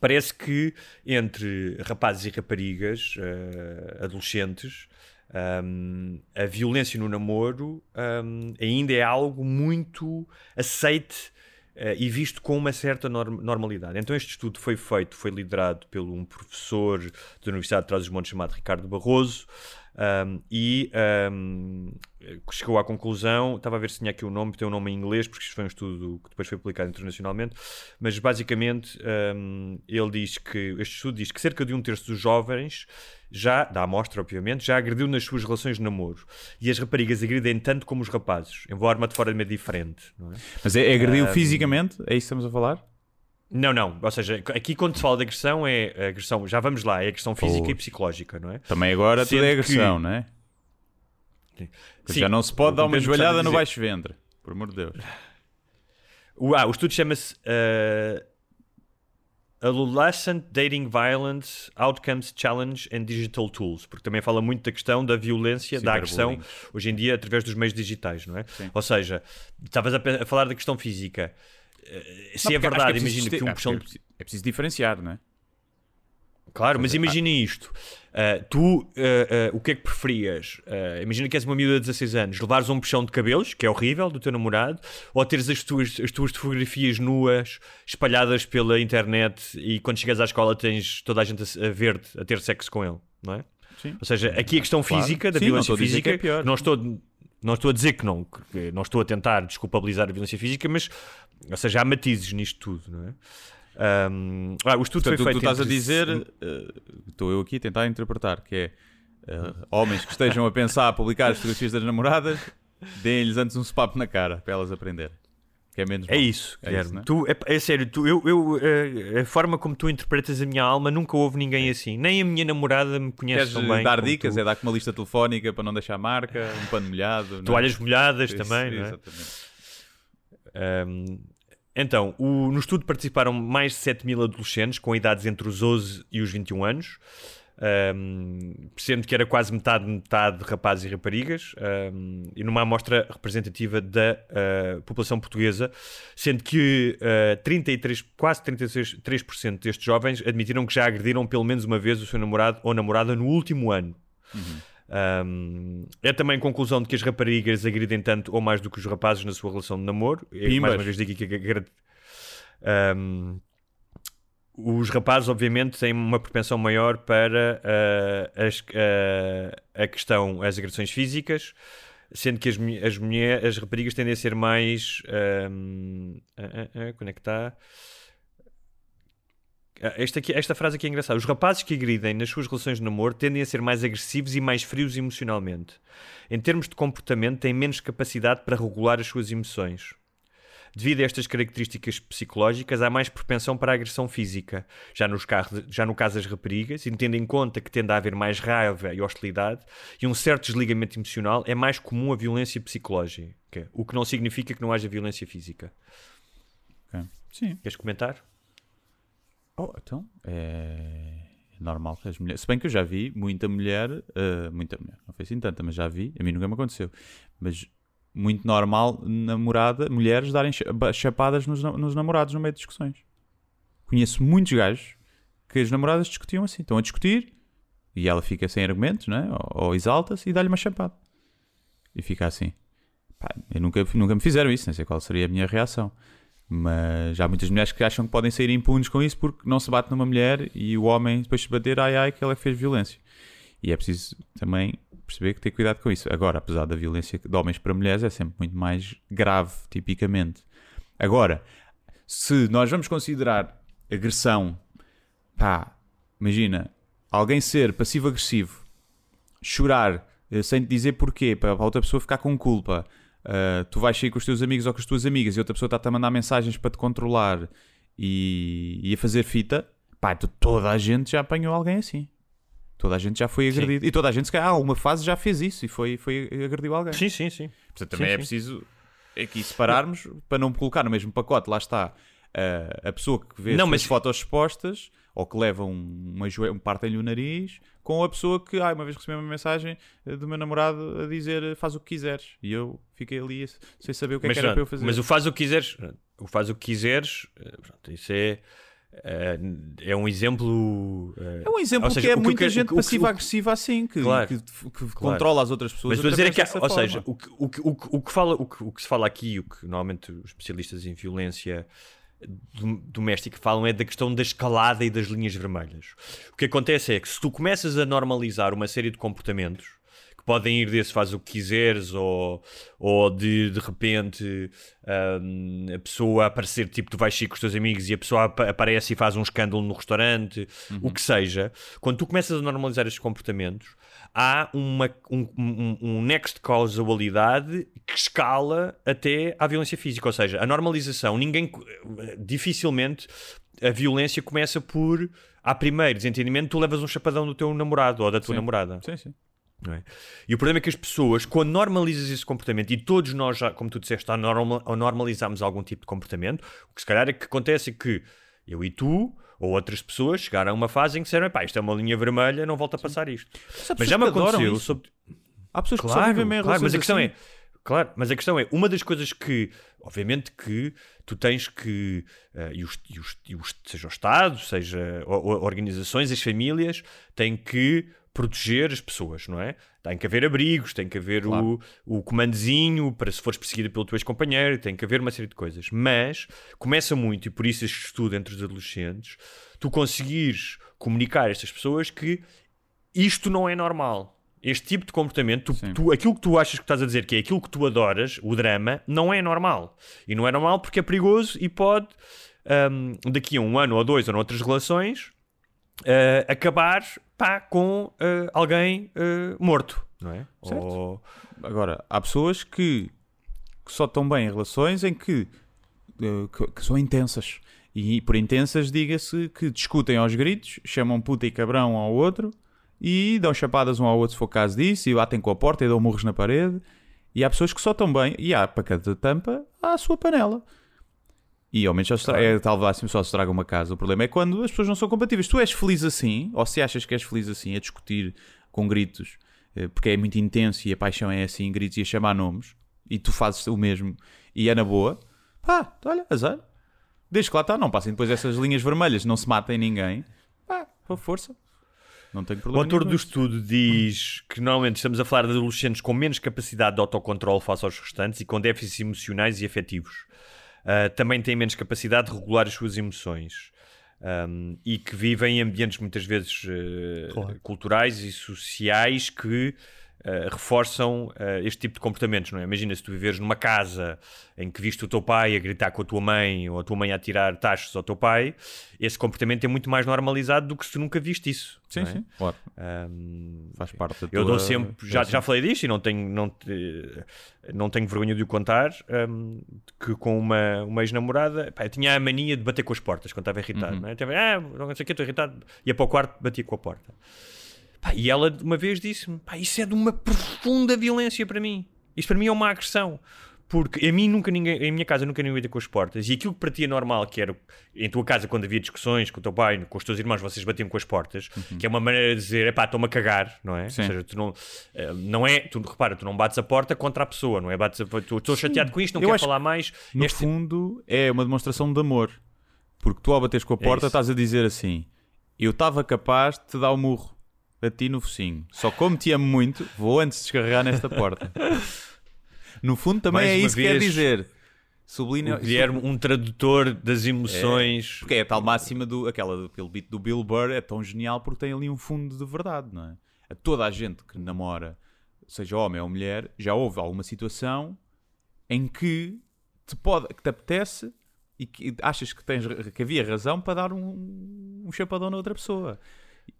parece que entre rapazes e raparigas, uh, adolescentes, um, a violência no namoro um, ainda é algo muito aceite uh, e visto com uma certa norm normalidade. Então este estudo foi feito, foi liderado por um professor da Universidade de Trás-os-Montes chamado Ricardo Barroso, um, e um, chegou à conclusão, estava a ver se tinha aqui o nome, tem um nome em inglês, porque isto foi um estudo que depois foi publicado internacionalmente, mas basicamente ele diz que, este estudo diz que cerca de um terço dos jovens já, da amostra obviamente, já agrediu nas suas relações de namoro. E as raparigas agridem tanto como os rapazes, embora de forma diferente. Não é? Mas é, é agrediu fisicamente? É isso que estamos a falar? Não, não. Ou seja, aqui quando se fala de agressão é agressão, já vamos lá, é agressão física e psicológica, não é? Também agora Sendo tudo é que- agressão, não é? Sim, Já não se pode dar que uma joelhada no dizer- baixo ventre. Por amor de Deus. O, ah, o estudo chama-se uh, Adolescent Dating Violence Outcomes Challenge and Digital Tools, porque também fala muito da questão da violência, da agressão, hoje em dia, através dos meios digitais, não é? Sim. Ou seja, estavas a, a falar da questão física. Eh, Se Não, é acho verdade, imagina ter- que um é preciso- é preciso diferenciar, não é? Claro, mas imaginem isto. Uh, tu, uh, uh, o que é que preferias? Imagina que és uma miúda de 16 anos, levares um puxão de cabelos, que é horrível, do teu namorado, ou teres as tuas, as tuas fotografias nuas espalhadas pela internet e quando chegas à escola tens toda a gente a, ver-te, a ter sexo com ele, não é? Sim. Ou seja, aqui a questão Claro. física, da Sim, não violência que física, é pior. não estou, não estou a dizer que não, que não estou a tentar desculpabilizar a violência física, mas, ou seja, há matizes nisto tudo, não é? Um, ah, o estudo Portanto, foi que tu feito estás a entre dizer, eh, estou eu aqui a tentar interpretar, que é eh, homens que estejam a pensar a publicar as fotografias das namoradas, deem-lhes antes um papo na cara para elas aprenderem. Que é menos É isso, É isso, é? tu, é, é sério, tu, eu, eu, eh, a forma como tu interpretas a minha alma, nunca houve ninguém assim. Nem a minha namorada me conhece Queres tão bem. dar dicas? tu. É dar com uma lista telefónica para não deixar marca, um pano molhado. é? Toalhas molhadas Isso, também, não é? Exatamente. Um, então, o- no estudo participaram mais de 7 mil adolescentes com idades entre os 12 e os 21 anos, um, sendo que era quase metade, metade de rapazes e raparigas, um, e numa amostra representativa da uh, população portuguesa, sendo que uh, 33, quase 33% destes jovens admitiram que já agrediram pelo menos uma vez o seu namorado ou namorada no último ano. Um, é também conclusão de que as raparigas agridem tanto ou mais do que os rapazes na sua relação de namoro. E, mais Pimbas. uma vez digo aqui que um, os rapazes, obviamente, têm uma propensão maior para uh, as, uh, a questão, as agressões físicas, sendo que as, as, mulher, as raparigas tendem a ser mais. Um, ah, quando é que está? Ah, Esta, aqui, esta frase aqui é engraçada. Os rapazes que agridem nas suas relações de namoro tendem a ser mais agressivos e mais frios emocionalmente. Em termos de comportamento, têm menos capacidade para regular as suas emoções. Devido a estas características psicológicas, há mais propensão para a agressão física. Já, nos carros, já no caso das raparigas, e tendo em conta que tende a haver mais raiva e hostilidade e um certo desligamento emocional, é mais comum a violência psicológica, o que não significa que não haja violência física. Ok. Sim. Queres comentar? Oh, então, é normal que as mulheres. Se bem que eu já vi muita mulher, eh, muita mulher, não foi assim tanta, mas já vi, a mim nunca me aconteceu. Mas muito normal, namorada, mulheres darem chapadas nos, nos namorados no meio de discussões. Conheço muitos gajos que as namoradas discutiam assim. Estão a discutir e ela fica sem argumentos, né? ou, ou exalta-se e dá-lhe uma chapada. E fica assim. Pá, eu nunca, nunca me fizeram isso, não sei qual seria a minha reação. Mas há muitas mulheres que acham que podem sair impunes com isso porque não se bate numa mulher e o homem depois se bater, ai ai, que ela é que fez violência. E é preciso também perceber que ter cuidado com isso. Agora, apesar da violência de homens para mulheres, é sempre muito mais grave, tipicamente. Agora, se nós vamos considerar agressão, pá, imagina, alguém ser passivo-agressivo, chorar eh, sem te dizer porquê, para a outra pessoa ficar com culpa, Uh, tu vais sair com os teus amigos ou com as tuas amigas e outra pessoa está-te a mandar mensagens para te controlar e, e a fazer fita, pá, tu- toda a gente já apanhou alguém assim. Toda a gente já foi agredido. E toda a gente, se calhar, alguma fase já fez isso e foi, foi agrediu alguém. Sim, sim, sim. Portanto, também Sim, é sim. preciso aqui separarmos para não colocar no mesmo pacote, lá está, uh, a pessoa que vê Não, as mas- fotos expostas ou que leva um, uma joelha, um partem-lhe o nariz, com a pessoa que, ah, uma vez recebi uma mensagem eh, do meu namorado a dizer faz o que quiseres. E eu fiquei ali sem saber o que é mas, que era para eu fazer. mas o faz o que quiseres, o faz o que quiseres, eh, pronto, isso é, eh, é um exemplo. eh, É um exemplo seja, que é eu muita gente que- que- passiva-agressiva assim, que, Claro. que, que controla as outras pessoas. Mas a dizer é que, ou seja, forma. o que, o, que, o, que, o, que fala, o, que, o que se fala aqui, o que normalmente os especialistas em violência dom- doméstica falam é da questão da escalada e das linhas vermelhas. O que acontece é que se tu começas a normalizar uma série de comportamentos que podem ir desse faz o que quiseres ou, ou de de repente hum, a pessoa aparecer tipo tu vais sair com os teus amigos e a pessoa apa- aparece e faz um escândalo no restaurante o que seja quando tu começas a normalizar estes comportamentos há uma, um, um, um nexo de causalidade que escala até à violência física. Ou seja, a normalização, ninguém dificilmente a violência começa por à primeiro desentendimento, tu levas um chapadão do teu namorado ou da tua Sim. namorada. Sim, sim. é? E o problema é que as pessoas, quando normalizas esse comportamento, e todos nós já, como tu disseste, já norma- normalizamos algum tipo de comportamento, o que se calhar é que acontece é que Eu e tu, ou outras pessoas, chegaram a uma fase em que disseram: pá, isto é uma linha vermelha, não volto a passar isto. Mas já me aconteceu. Sobre... Há pessoas que Claro, só vivem bem claro, mas a questão assim. é, claro, mas a questão é, uma das coisas que, obviamente que tu tens que, eh, e, os, e os- e os- seja o Estado, seja o- organizações, as famílias, têm que proteger as pessoas, não é? Tem que haver abrigos, tem que haver o, o comandozinho para se fores perseguida pelo teu ex-companheiro, tem que haver uma série de coisas. Mas começa muito, e por isso este estudo entre os adolescentes, tu conseguires comunicar a estas pessoas que isto não é normal. Este tipo de comportamento, tu- tu- aquilo que tu achas que estás a dizer, que é aquilo que tu adoras, o drama, não é normal. E não é normal porque é perigoso e pode, hum, daqui a um ano ou dois ou noutras relações, eh, acabar pá, com eh, alguém eh, morto, não é? Certo. Ou- Agora, há pessoas que, que só estão bem em relações em que, que, que são intensas. E por intensas, diga-se que discutem aos gritos, chamam puta e cabrão ao outro e dão chapadas um ao outro se for caso disso, e batem com a porta e dão murros na parede. E há pessoas que só estão bem, e há para cada tampa há a sua panela. E ao menos tra- é, talvez assim só se traga uma casa. O problema é quando as pessoas não são compatíveis. Tu és feliz assim, ou se achas que és feliz assim, a discutir com gritos, eh, porque é muito intenso e a paixão é assim, gritos e a chamar nomes, e tu fazes o mesmo, e é na boa, pá, olha, azar. Desde que lá está, não passem depois essas linhas vermelhas, não se matem ninguém, pá, força. Não tenho O problema. autor nenhum do estudo diz que normalmente estamos a falar de adolescentes com menos capacidade de autocontrole face aos restantes e com déficits emocionais e afetivos. Ah, também têm menos capacidade de regular as suas emoções. Um, e que vivem em ambientes muitas vezes eh, culturais e sociais que eh, reforçam eh, este tipo de comportamentos, não é? Imagina se tu viveres numa casa em que viste o teu pai a gritar com a tua mãe ou a tua mãe a tirar tachos ao teu pai, esse comportamento é muito mais normalizado do que se tu nunca viste isso. Sim, é? sim, claro. Um, Faz parte da eu tua- dou sempre, já, já falei disto e não tenho, não, não tenho vergonha de o contar, um, que com uma, uma ex-namorada, eu tinha a mania de bater com as portas quando estava irritado. Uhum. Não é? Estava, ah, não sei o que, estou irritado. Ia para o quarto, batia com a porta. Pá, e ela uma vez disse-me, pá, isso é de uma profunda violência para mim. Isso para mim é uma agressão. Porque a mim nunca ninguém, em minha casa nunca ninguém batia com as portas. E aquilo que para ti é normal, que era em tua casa, quando havia discussões com o teu pai, com os teus irmãos, vocês batiam com as portas, que é uma maneira de dizer, epá, estou-me a cagar, não é? Uhum. Sim. Ou seja, tu não, eh, não é, tu repara, tu não bates a porta contra a pessoa, não é? Bates a, tu, estou chateado com isto, não Eu quero falar mais. No Este- fundo, é uma demonstração de amor. Porque tu, ao bateres com a porta, isso. estás a dizer assim: Eu estava capaz de te dar o murro a ti no focinho. Só como te amo muito, vou antes descarregar nesta porta. no fundo, também Mais é isso que quer dizer. Sublinha. o Guilherme, um tradutor das emoções. Porque é a tal máxima do. aquela do aquele beat do Bill Burr é tão genial porque tem ali um fundo de verdade, não é? A toda a gente que namora, seja homem ou mulher, já houve alguma situação em que te pode, que te apetece e que achas que, tens, que havia razão para dar um, um chapadão na outra pessoa.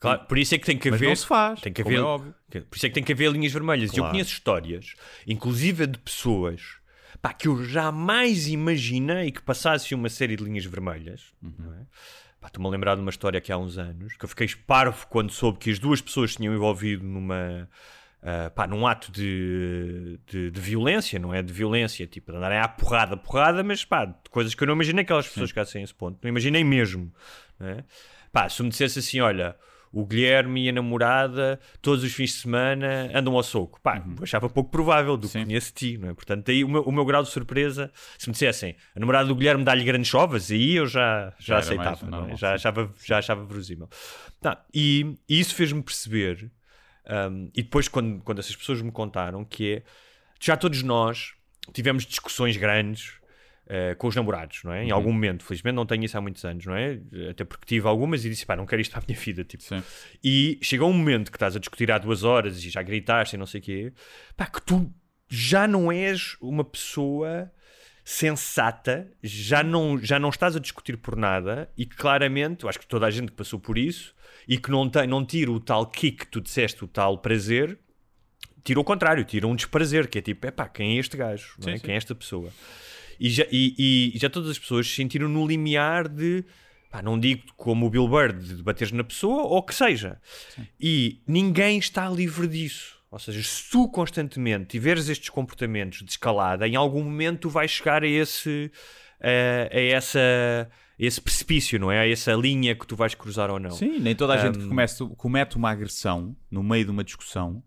Claro, por isso é que tem que Mas haver. não se faz, Tem que como haver, é óbvio. Por isso é que tem que haver linhas vermelhas. E Eu Claro. conheço histórias, inclusive de pessoas pá, que eu jamais imaginei que passasse uma série de linhas vermelhas. Uhum. é? Estou-me a lembrar de uma história que há uns anos que eu fiquei parvo quando soube que as duas pessoas tinham envolvido numa. ah, pá, num ato de, de, de violência, não é? De violência, tipo, de andarem à porrada, porrada, mas pá, de coisas que eu não imaginei que aquelas pessoas chegassem a esse ponto. Não imaginei mesmo. Não é? Pá, se me dissesse assim, olha, o Guilherme e a namorada todos os fins de semana andam ao soco. Pá, eu achava pouco provável do que Uhum. Sim. conheço ti, não é? Portanto, daí o meu, o meu grau de surpresa, se me dissessem a namorada do Guilherme dá-lhe grandes chovas, aí eu já, já, Já aceitava, é? normal, já, achava, já achava verosímil. Tá, e, e isso fez-me perceber, um, e depois quando, quando essas pessoas me contaram, que é, já todos nós tivemos discussões grandes eh, com os namorados, não é? Uhum. Em algum momento, felizmente não tenho isso há muitos anos, não é? Até porque tive algumas e disse, pá, não quero isto para a minha vida, tipo. Sim. E chega um momento que estás a discutir há duas horas e já gritaste e não sei o quê, pá, que tu já não és uma pessoa sensata, já não, já não estás a discutir por nada e claramente, eu acho que toda a gente que passou por isso e que não, tem, não tira o tal kick que tu disseste, o tal prazer, tira o contrário, tira um desprazer, que é tipo, é pá, quem é este gajo? não é? Sim, sim. Quem é esta pessoa? E já, e, e já todas as pessoas se sentiram no limiar de, pá, não digo como o Bill Burr, de bateres na pessoa, ou que seja. E ninguém está livre disso. Ou seja, se tu constantemente tiveres estes comportamentos de escalada, em algum momento tu vais chegar a esse a, a essa esse precipício, não é? Há essa linha que tu vais cruzar ou não. Sim, nem toda a gente que Um, comece, comete uma agressão no meio de uma discussão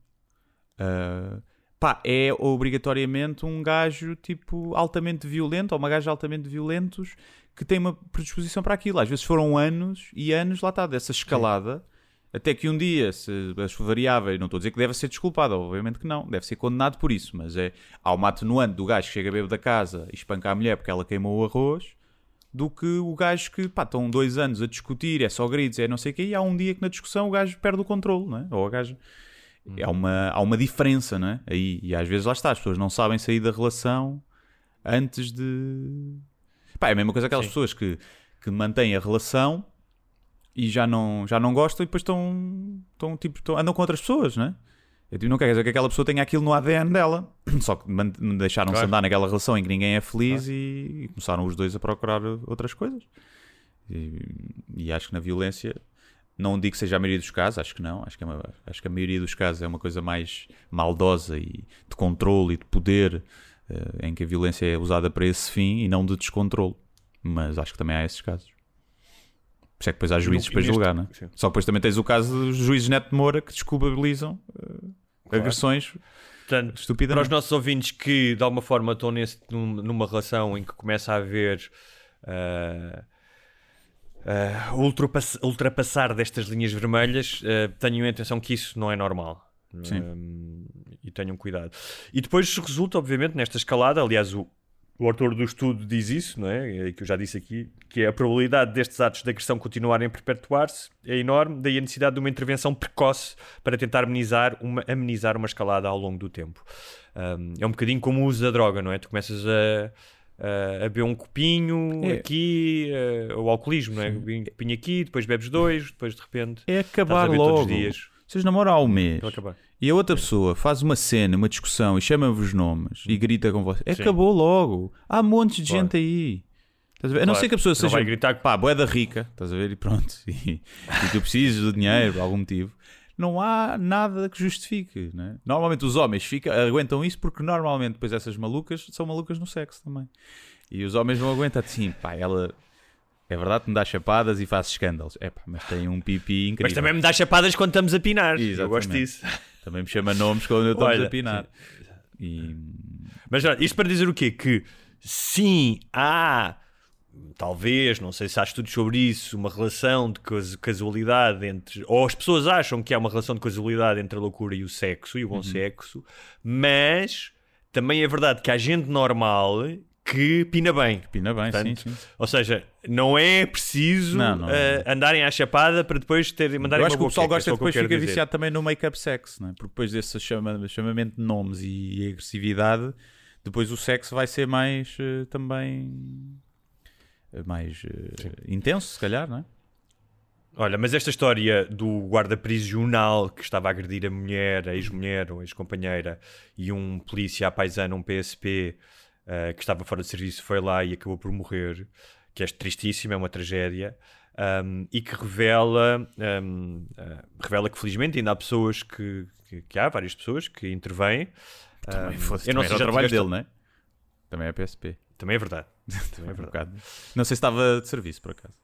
ah, pá, é obrigatoriamente um gajo tipo altamente violento ou uma gaja altamente violentos que tem uma predisposição para aquilo. Às vezes foram anos e anos, lá está, dessa escalada. Até que um dia, se as variáveis, não estou a dizer que deve ser desculpado, obviamente que não, deve ser condenado por isso, mas é há uma atenuante do gajo que chega bêbado da casa e espanca a mulher porque ela queimou o arroz, do que o gajo que, pá, estão dois anos a discutir, é só gritos, é não sei o quê, e há um dia que na discussão o gajo perde o controle, não é? Ou a gaja. Há, uma, há uma diferença, não é? Aí, e às vezes lá está, as pessoas não sabem sair da relação antes de. Pá, é a mesma coisa aquelas pessoas que, que mantêm a relação e já não, já não gostam e depois estão, estão tipo, estão- andam com outras pessoas, não é? Eu digo, não quer dizer que aquela pessoa tenha aquilo no ADN dela, só que deixaram-se Claro. andar naquela relação em que ninguém é feliz e, e começaram os dois a procurar outras coisas. E, e acho que na violência, não digo que seja a maioria dos casos, acho que não, acho que, é uma- acho que a maioria dos casos é uma coisa mais maldosa e de controle e de poder, eh, em que a violência é usada para esse fim e não de descontrole. Mas acho que também há esses casos. Por isso é que depois há juízes e para neste- julgar, não é? sim. Só depois também tens o caso dos juízes Neto de Moura que desculpabilizam eh, agressões Portanto, para os nossos ouvintes que de alguma forma estão nesse, num- numa relação em que começa a haver ah, ah, ultrapass- ultrapassar destas linhas vermelhas, ah, tenham atenção que isso não é normal. Sim. Um, e tenham cuidado. E depois resulta, obviamente, nesta escalada, aliás, o, o autor do estudo diz isso, não é? É Que eu já disse aqui, que a probabilidade destes atos de agressão continuarem a perpetuar-se é enorme, daí a necessidade de uma intervenção precoce para tentar amenizar uma, amenizar uma escalada ao longo do tempo. Um, é um bocadinho como o uso da droga, não é? Tu começas a, a, a beber um copinho É. aqui, eh, o alcoolismo, não é? Um copinho aqui, depois bebes dois, depois de repente É acabar logo. os dias. Vocês namoram há um mês acabar. e a outra pessoa faz uma cena, uma discussão e chama-vos nomes e grita com vocês. Sim. Acabou logo. Há montes de Claro. gente aí. Estás a, a não Claro. ser que a pessoa Não seja vai gritar que- pá, boeda rica, estás a ver? E pronto. E, e tu precisas do dinheiro por algum motivo. Não há nada que justifique. Né? Normalmente os homens fica, aguentam isso porque normalmente depois essas malucas são malucas no sexo também. E os homens não aguentam assim, pá, ela é verdade que me dá chapadas e faz escândalos. É pá, mas tem um pipi incrível. Mas também me dá chapadas quando estamos a pinar. Eu Exatamente. gosto disso. Também me chama nomes quando eu estamos Olha, a pinar. E Mas olha, isto para dizer o quê? Que sim, há, talvez, não sei se há estudos sobre isso, uma relação de cas- casualidade entre. Ou as pessoas acham que há uma relação de casualidade entre a loucura e o sexo e o bom Uhum. sexo, mas também é verdade que há gente normal que pina bem. pina bem, Portanto, sim, sim. Ou seja, não é preciso Não, não. eh, andarem à chapada para depois ter, mandarem Eu acho que o pessoal é gosta que o depois eu fica dizer. viciado também no make-up sexo, é? porque depois desse chama, chamamento de nomes e agressividade, depois o sexo vai ser mais eh, também mais eh, intenso, se calhar, não é? Olha, mas esta história do guarda prisional que estava a agredir a mulher, a ex-mulher ou ex-companheira, e um polícia à paisana, um PSP, eh, que estava fora de serviço, foi lá e acabou por morrer, que é tristíssimo, é uma tragédia, um, e que revela, um, eh, revela que felizmente ainda há pessoas que, que, que há várias pessoas que intervêm. Também Um, fosse, eu não sei era o trabalho tiveste- dele, não é? Também é PSP. Também é verdade. Também é. Não sei se estava de serviço, por acaso.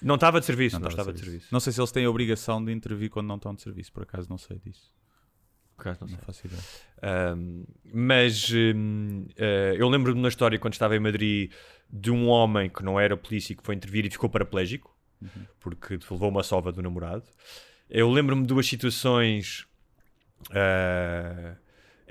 Não estava de serviço, não, estava estava de serviço. Não sei se eles têm a obrigação de intervir quando não estão de serviço, por acaso não sei disso. Por acaso não sei. Não faço ideia. Um, mas um, uh, eu lembro-me na história quando estava em Madrid de um homem que não era polícia e que foi intervir e ficou paraplégico porque levou uma sova do namorado. Eu lembro-me de duas situações uh,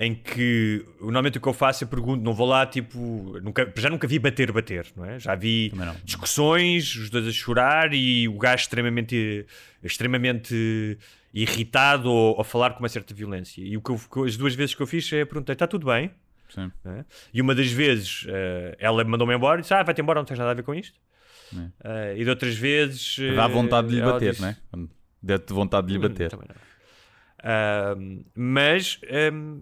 em que normalmente o que eu faço é pergunto, não vou lá tipo, nunca, já nunca vi bater, bater, não é? Já vi discussões, os dois a chorar e o gajo extremamente, extremamente irritado ou a falar com uma certa violência. E o que eu- as duas vezes que eu fiz é perguntei: está tudo bem? Sim. né? E uma das vezes eh, ela mandou-me embora e disse: Ah, vai-te embora, não tens nada a ver com isto. Eh, e de outras vezes. Dá vontade de lhe ela bater, disse- não é? Dá-te vontade de lhe Hum, bater. também não. Ahm, mas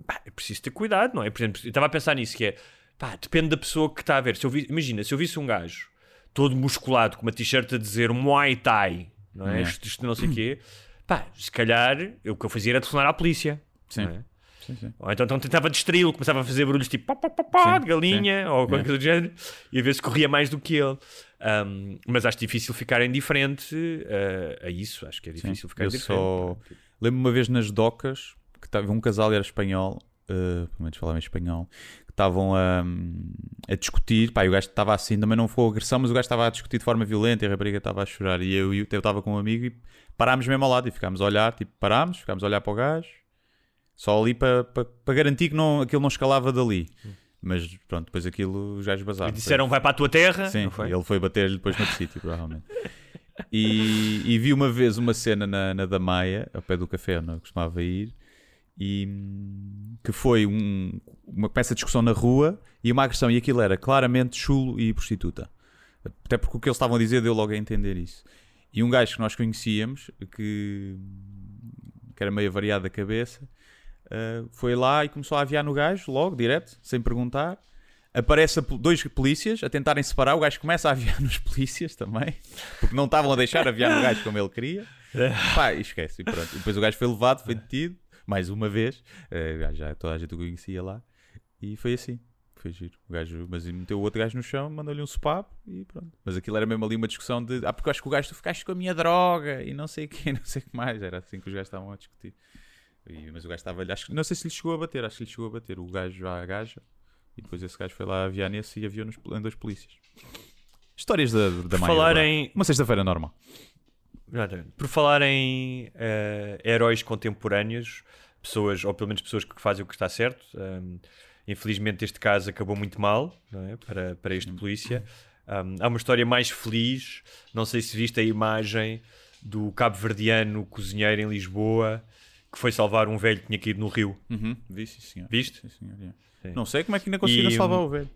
pá, é preciso ter cuidado, não é? Por exemplo, eu estava a pensar nisso, que é pá, depende da pessoa que está a ver. Se eu vi- imagina, se eu visse um gajo todo musculado com uma t-shirt a dizer Muay Thai, não é? Isto, isto não sei o quê, pá, se calhar eu, o que eu fazia era telefonar à polícia. Sim. é? Sim, sim. Ou então, então tentava distraí-lo, começava a fazer barulhos tipo pá, pá, pá, pá, Sim, de galinha ou qualquer coisa do género e a ver se corria mais do que ele. Um, mas acho difícil ficar indiferente uh, a isso. Acho que é difícil ficar eu indiferente. só lembro uma vez nas docas que estava um casal era espanhol, uh, pelo menos falava em espanhol, que estavam a, a discutir. Pá, e o gajo estava assim, também não foi agressão, mas o gajo estava a discutir de forma violenta e a rapariga estava a chorar. E eu, eu estava com um amigo e parámos mesmo ao lado e ficámos a olhar, tipo, parámos, ficámos a olhar para o gajo, só ali para, para, para garantir que não, aquilo não escalava dali. Mas pronto, depois aquilo os gajos basaram. E disseram vai para a tua terra. Sim, foi? ele foi bater-lhe depois noutro sítio, provavelmente. E, e vi uma vez uma cena na, na da Maia, ao pé do café onde eu costumava ir, e que foi um, uma peça de discussão na rua e uma agressão, e aquilo era claramente chulo e prostituta. Até porque o que eles estavam a dizer deu logo a entender isso. E um gajo que nós conhecíamos, que, que era meio variado da cabeça, uh, foi lá e começou a aviar no gajo, logo, direto, sem perguntar. Aparece dois polícias a tentarem separar, o gajo começa a aviar nos polícias também, porque não estavam a deixar aviar no gajo como ele queria. Pá, e esquece, e pronto. E depois o gajo foi levado, foi detido, mais uma vez. Uh, já toda a gente o conhecia lá. E foi assim. Foi giro. O gajo, mas meteu o outro gajo no chão, mandou-lhe um sopapo e pronto. Mas aquilo era mesmo ali uma discussão de ah, porque eu acho que o gajo tu ficaste com a minha droga e não sei o que, não sei o que mais. Era assim que os gajos estavam a discutir. E- mas o gajo estava acho que não sei se lhe chegou a bater, acho que lhe chegou a bater. O gajo à gaja e depois esse gajo foi lá aviar nesse e aviou nos, em dois polícias. Histórias da, da Maia, falar em- Uma sexta-feira normal. Exatamente. Por falar em eh, heróis contemporâneos, pessoas, ou pelo menos pessoas que fazem o que está certo, um, infelizmente este caso acabou muito mal é? para, para este polícia. Um, há uma história mais feliz, não sei se viste a imagem do cabo-verdiano cozinheiro em Lisboa que foi salvar um velho que tinha caído no rio. Uhum, vi, sim, senhor. Viste? Sim, senhor. Sim. Não sei como é que ainda conseguiram E, salvar hum, o velho.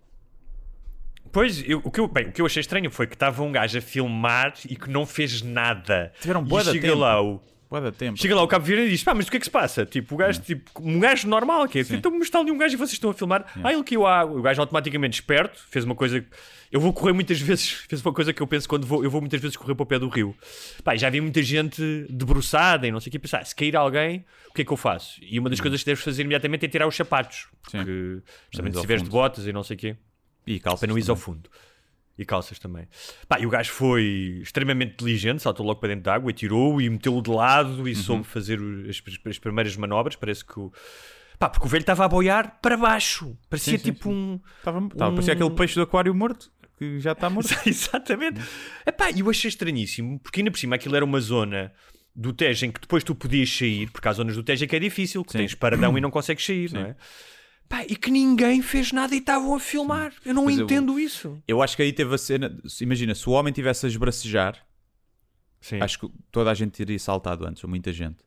Pois, eu- o, que eu, bem, o que eu achei estranho foi que estava um gajo a filmar e que não fez nada. Tiveram e de chega tempo. lá o, Tempo. Chega lá o Cabo Verde e diz: pá, mas o que é que se passa? Tipo, o gajo, tipo, um gajo normal, que é, Sim. então, mas está ali um gajo e vocês estão a filmar. Ah, ele caiu à água. O gajo automaticamente esperto, fez uma coisa. Eu vou correr muitas vezes, fez uma coisa que eu penso quando vou, eu vou muitas vezes correr para o pé do rio. Pá, já vi muita gente debruçada e não sei o que, pensar, se cair alguém, o que é que eu faço? E uma das coisas que deves fazer imediatamente é tirar os sapatos. Hum. Porque, justamente se tiveres de botas e não sei o quê. E calças Para não ir ao fundo. E calças também. Pá, e o gajo foi extremamente inteligente, saltou logo para dentro da água e tirou e meteu-o de lado e Uhum. soube fazer as, as primeiras manobras. Parece que o. Pá, porque o velho estava a boiar para baixo. Parecia Sim, sim, tipo sim. um. Estava, Um- Parecia aquele peixe do aquário morto que já está morto. Exatamente. Epá, e eu achei estranhíssimo, porque ainda por cima aquilo era uma zona do Tejo em que depois tu podias sair, porque há zonas do Tejo em que é difícil, que Sim. tens paradão e não consegues sair, não é? Pá, e que ninguém fez nada e estavam a filmar. Eu não Mas eu- entendo isso. Eu acho que aí teve a cena. Imagina, se o homem tivesse a esbracejar, Sim. acho que toda a gente teria saltado antes, ou muita gente.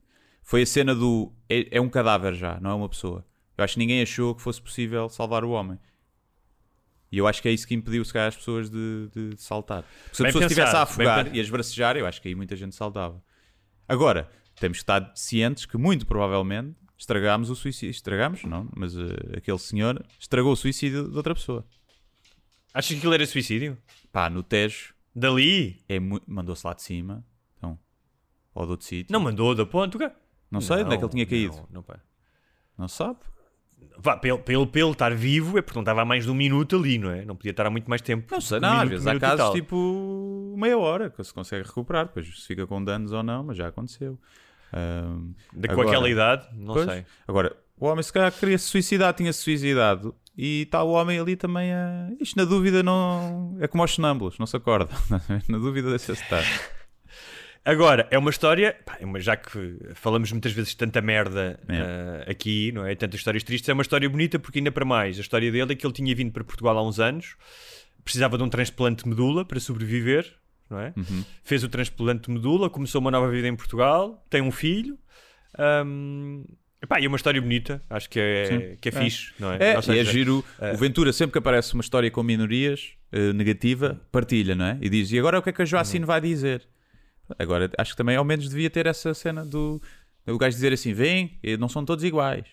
Foi a cena do. É, é um cadáver já, não é uma pessoa. Eu acho que ninguém achou que fosse possível salvar o homem. E eu acho que é isso que impediu, se calhar, as pessoas de, de- saltar. Porque se a Bem pessoa estivesse a bem afogar pen- e a esbracejar, eu acho que aí muita gente saltava. Agora, temos que estar cientes que, muito provavelmente, estragámos o suicídio. Estragámos? Não, mas eh, aquele senhor estragou o suicídio de outra pessoa. Achas que aquilo era suicídio? Pá, no Tejo, Dali? é mandou-se lá de cima. Então, ou de outro sítio. Não mandou da ponte? o quê? Não sei onde é que ele tinha caído. Não, não, pá. Não sabe? Vá, para ele, para, ele, para ele estar vivo é porque não estava há mais de um minuto ali, não é? Não podia estar há muito mais tempo. Não sei, Um não. Às minuto, vezes um há casos tipo meia hora que se consegue recuperar. Depois se fica com danos ou não, mas já aconteceu. Ahm, De, com agora- aquela idade, não Pois. sei. Agora, o homem se calhar queria se suicidar, tinha-se suicidado. E está o homem ali também a. Isto na dúvida não. É como aos sonâmbulos, não se acorda. na dúvida deixa-se estar. Agora, é uma história, pá, é já que falamos muitas vezes de tanta merda É. ah, aqui, não é? Tantas histórias tristes, é uma história bonita porque ainda para mais, a história dele é que ele tinha vindo para Portugal há uns anos, precisava de um transplante de medula para sobreviver, não é? Uhum. Fez o transplante de medula, começou uma nova vida em Portugal, tem um filho. ahm, epá, e é uma história bonita, acho que é, Sim. que é, É. fixe, não é? É, e seja, é giro. é. O Ventura, sempre que aparece uma história com minorias eh, negativa, partilha, não é? E diz: e agora o que é que a Joacine Uhum. vai dizer? Agora, acho que também ao menos devia ter essa cena do. O gajo dizer assim: vem, eh, não são todos iguais.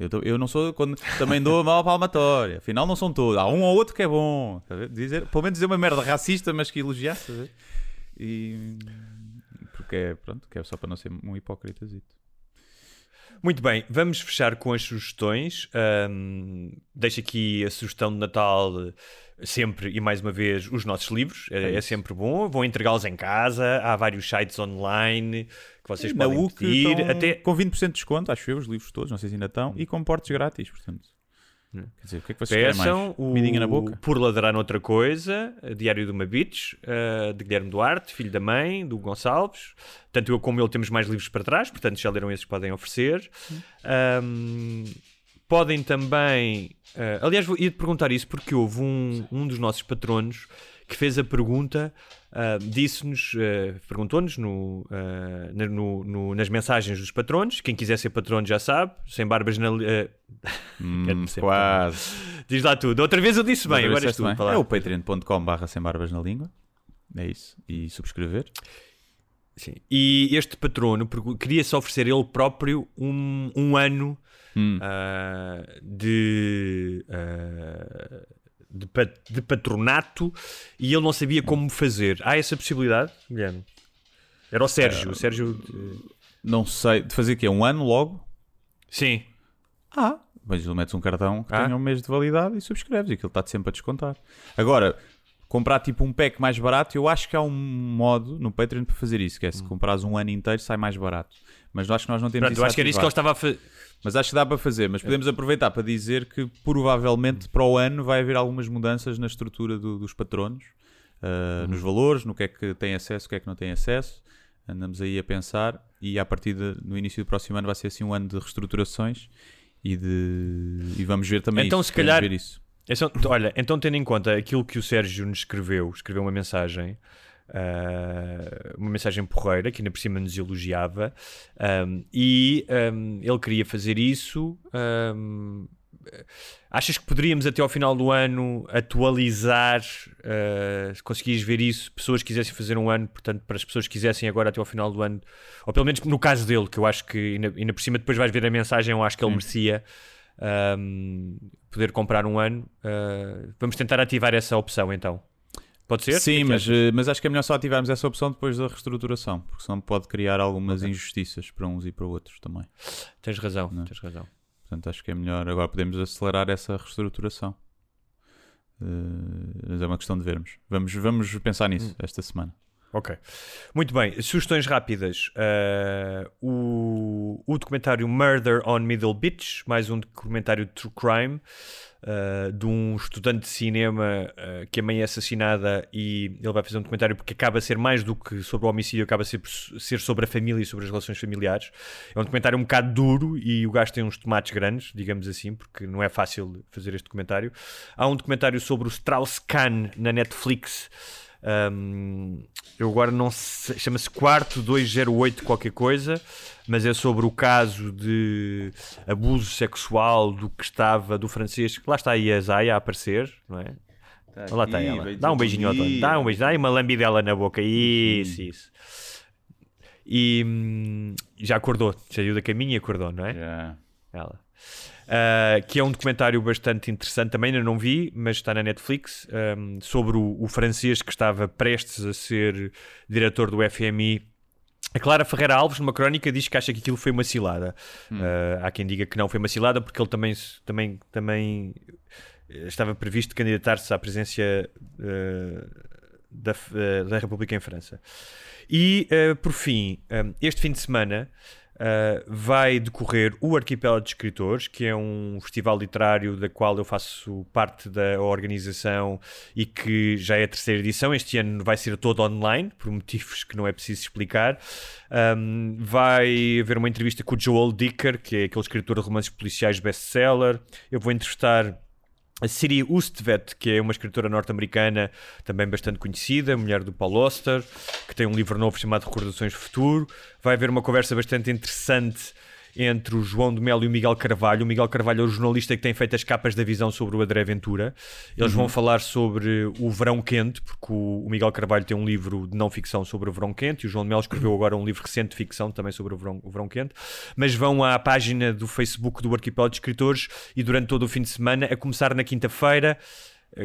Eu, tô- eu não sou. Quando, também dou mal palmatória. Afinal, não são todos. Há um ou outro que é bom. Tá dizer, pelo menos dizer uma merda racista, mas que elogiasse. tá? E. Porque é, pronto, que é só para não ser um hipócritasito. Muito bem, vamos fechar com as sugestões. Um, deixo aqui a sugestão de Natal sempre e mais uma vez os nossos livros. É, é sempre bom. Vão entregá-los em casa. Há vários sites online que vocês Na podem UC pedir. Até com 20% de desconto, acho eu, os livros todos, não sei se ainda estão, e com portes grátis, portanto. Quer dizer, o que é que vocês peçam o na boca? Por Ladrar Noutra Coisa, Diário de uma Bitch, uh, de Guilherme Duarte, filho da mãe, do Gonçalves. Tanto eu como ele temos mais livros para trás, portanto, já leram esses, podem oferecer. Um, podem também. uh, aliás, vou- ia-te perguntar isso porque houve um, um dos nossos patronos que fez a pergunta, uh, disse-nos, uh, perguntou-nos no, na- no- no- nas mensagens dos patronos. Quem quiser ser patrono já sabe, sem barbas na. Hum, quase. Diz lá tudo. Outra vez eu disse bem, agora és tu. bem. É o patreon.com barra sem barbas na língua. É isso. E subscrever. Sim. E este patrono queria-se oferecer ele próprio um, um ano Hum. ah, de, ah, de, de patronato e ele não sabia como fazer. Há essa possibilidade, Guilherme? Era o Sérgio. O Sérgio. eh, Não sei. De fazer o quê? Um ano logo? Sim. Ah, mas tu metes um cartão que Ah. tenha um mês de validade e subscreves e aquilo está-te sempre a descontar. Agora, comprar tipo um pack mais barato, eu acho que há um modo no Patreon para fazer isso, que é se comprares um ano inteiro sai mais barato. Mas eu acho que nós não temos Pronto, isso eu acho que era isso que ele estava a fazer. Mas acho que dá para fazer. Mas podemos aproveitar para dizer que provavelmente para o ano vai haver algumas mudanças na estrutura do- dos patronos, uh, nos valores, no que é que tem acesso, o que é que não tem acesso. Andamos aí a pensar e a partir de, no início do próximo ano vai ser assim um ano de reestruturações e de e vamos ver também Então, isso. se calhar- ver isso. Só- olha, então tendo em conta aquilo que o Sérgio nos escreveu, escreveu uma mensagem, ah, uma mensagem porreira, que ainda por cima nos elogiava, ahm, e ahm, ele queria fazer isso. ahm, achas que poderíamos até ao final do ano atualizar, ah, se conseguires ver isso, pessoas que quisessem fazer um ano, portanto, para as pessoas que quisessem agora até ao final do ano, ou pelo menos no caso dele, que eu acho que ainda, ainda por cima depois vais ver a mensagem, eu acho que ele merecia um, poder comprar um ano. Uh, vamos tentar ativar essa opção então. Pode ser? É Sim, que mas, achas? eh, mas acho que é melhor só ativarmos essa opção depois da reestruturação, porque senão pode criar algumas injustiças para uns e para outros também. Tens razão, Não. tens razão. Portanto, acho que é melhor. Agora podemos acelerar essa reestruturação. Eh, mas é uma questão de vermos. Vamos, vamos pensar nisso esta semana. Ok. Muito bem, sugestões rápidas. Uh, o, o documentário Murder on Middle Beach, mais um documentário de true crime uh, de um estudante de cinema uh, que a mãe é assassinada e ele vai fazer um documentário porque acaba a ser mais do que sobre o homicídio, acaba a ser, ser sobre a família e sobre as relações familiares. É um documentário um bocado duro e o gajo tem uns tomates grandes, digamos assim, porque não é fácil fazer este documentário. Há um documentário sobre o Strauss-Kahn na Netflix. Um, eu agora não sei, chama-se Quarto 208 qualquer coisa, mas é sobre o caso de abuso sexual do que estava do francês, que lá está aí a Zaya a aparecer, não é? lá está ela. Dá um beijinho ao Tony, dá um beijo, dá uma lambidela na boca, isso, isso. E hum, já acordou, saiu da caminho e acordou, não é? Já. Ela. Uh, que é um documentário bastante interessante, também ainda não vi, mas está na Netflix, um, sobre o, o francês que estava prestes a ser diretor do FMI. A Clara Ferreira Alves, numa crónica, diz que acha que aquilo foi uma cilada. Uh, há quem diga que não foi uma cilada, porque ele também, também, também eh, estava previsto candidatar-se à presidência uh, da, uh, da República em França. E, por fim, um, este fim de semana uh, vai decorrer o Arquipélago de Escritores, que é um festival literário da qual eu faço parte da organização e que já é a terceira edição. Este ano vai ser todo online, por motivos que não é preciso explicar. Um, vai haver uma entrevista com o Joel Dicker, que é aquele escritor de romances policiais best-seller. Eu vou entrevistar a Siri Ustvet, que é uma escritora norte-americana também bastante conhecida, mulher do Paul Auster, que tem um livro novo chamado Recordações do Futuro. Vai haver uma conversa bastante interessante entre o João de Melo e o Miguel Carvalho. O Miguel Carvalho é o jornalista que tem feito as capas da visão sobre o André Ventura. Eles vão falar sobre o verão quente, porque o, Miguel Carvalho tem um livro de não ficção sobre o verão quente e o João de Melo escreveu agora um livro recente de ficção também sobre o verão, o verão quente. Mas vão à página do Facebook do Arquipélago de Escritores e durante todo o fim de semana, a começar na quinta-feira,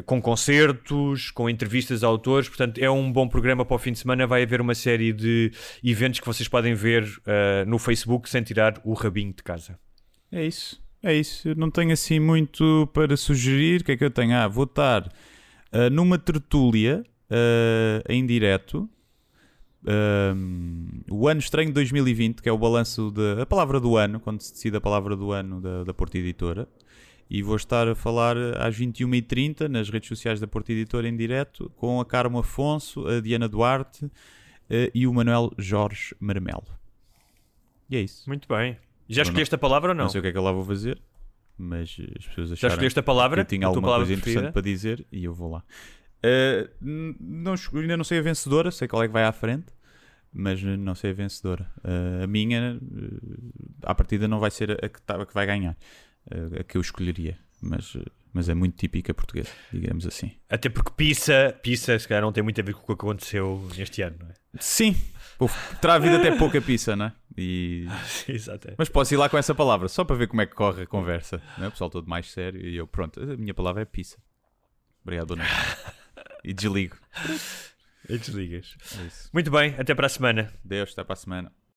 com concertos, com entrevistas a autores. Portanto, é um bom programa para o fim de semana. Vai haver uma série de eventos que vocês podem ver uh, no Facebook sem tirar o rabinho de casa. É isso. É isso. Eu não tenho assim muito para sugerir. O que é que eu tenho? Ah, vou estar uh, numa tertúlia uh, em direto. o ano estranho de 2020, que é o balanço da palavra do ano, quando se decide a palavra do ano da, da Porta Editora e vou estar a falar às 21h30 nas redes sociais da Porta Editora em direto com a Carmo Afonso, a Diana Duarte uh, e o Manuel Jorge Marmelo. E é isso. Muito bem. Já escolheste a palavra ou não? Não sei o que é que eu lá vou fazer, mas as pessoas acharam Já escolheste a palavra? que tinha alguma coisa interessante preferida? para dizer e eu vou lá. Uh, não, ainda não sei a vencedora, sei qual é que vai à frente, mas não sei a vencedora. Uh, a minha, uh, à partida, não vai ser a que, tá, a que vai ganhar a que eu escolheria, mas, mas é muito típica portuguesa, digamos assim. Até porque pizza, pizza se calhar não tem muito a ver com o que aconteceu neste ano, não é? Sim, terá havido até pouca pizza, não é? E... Exato. Mas posso ir lá com essa palavra, só para ver como é que corre a conversa. Não é? O pessoal todo mais sério e eu, pronto, a minha palavra é pizza. Obrigado, dona. E desligo. E desligas. É muito bem, até para a semana. Deus, até para a semana.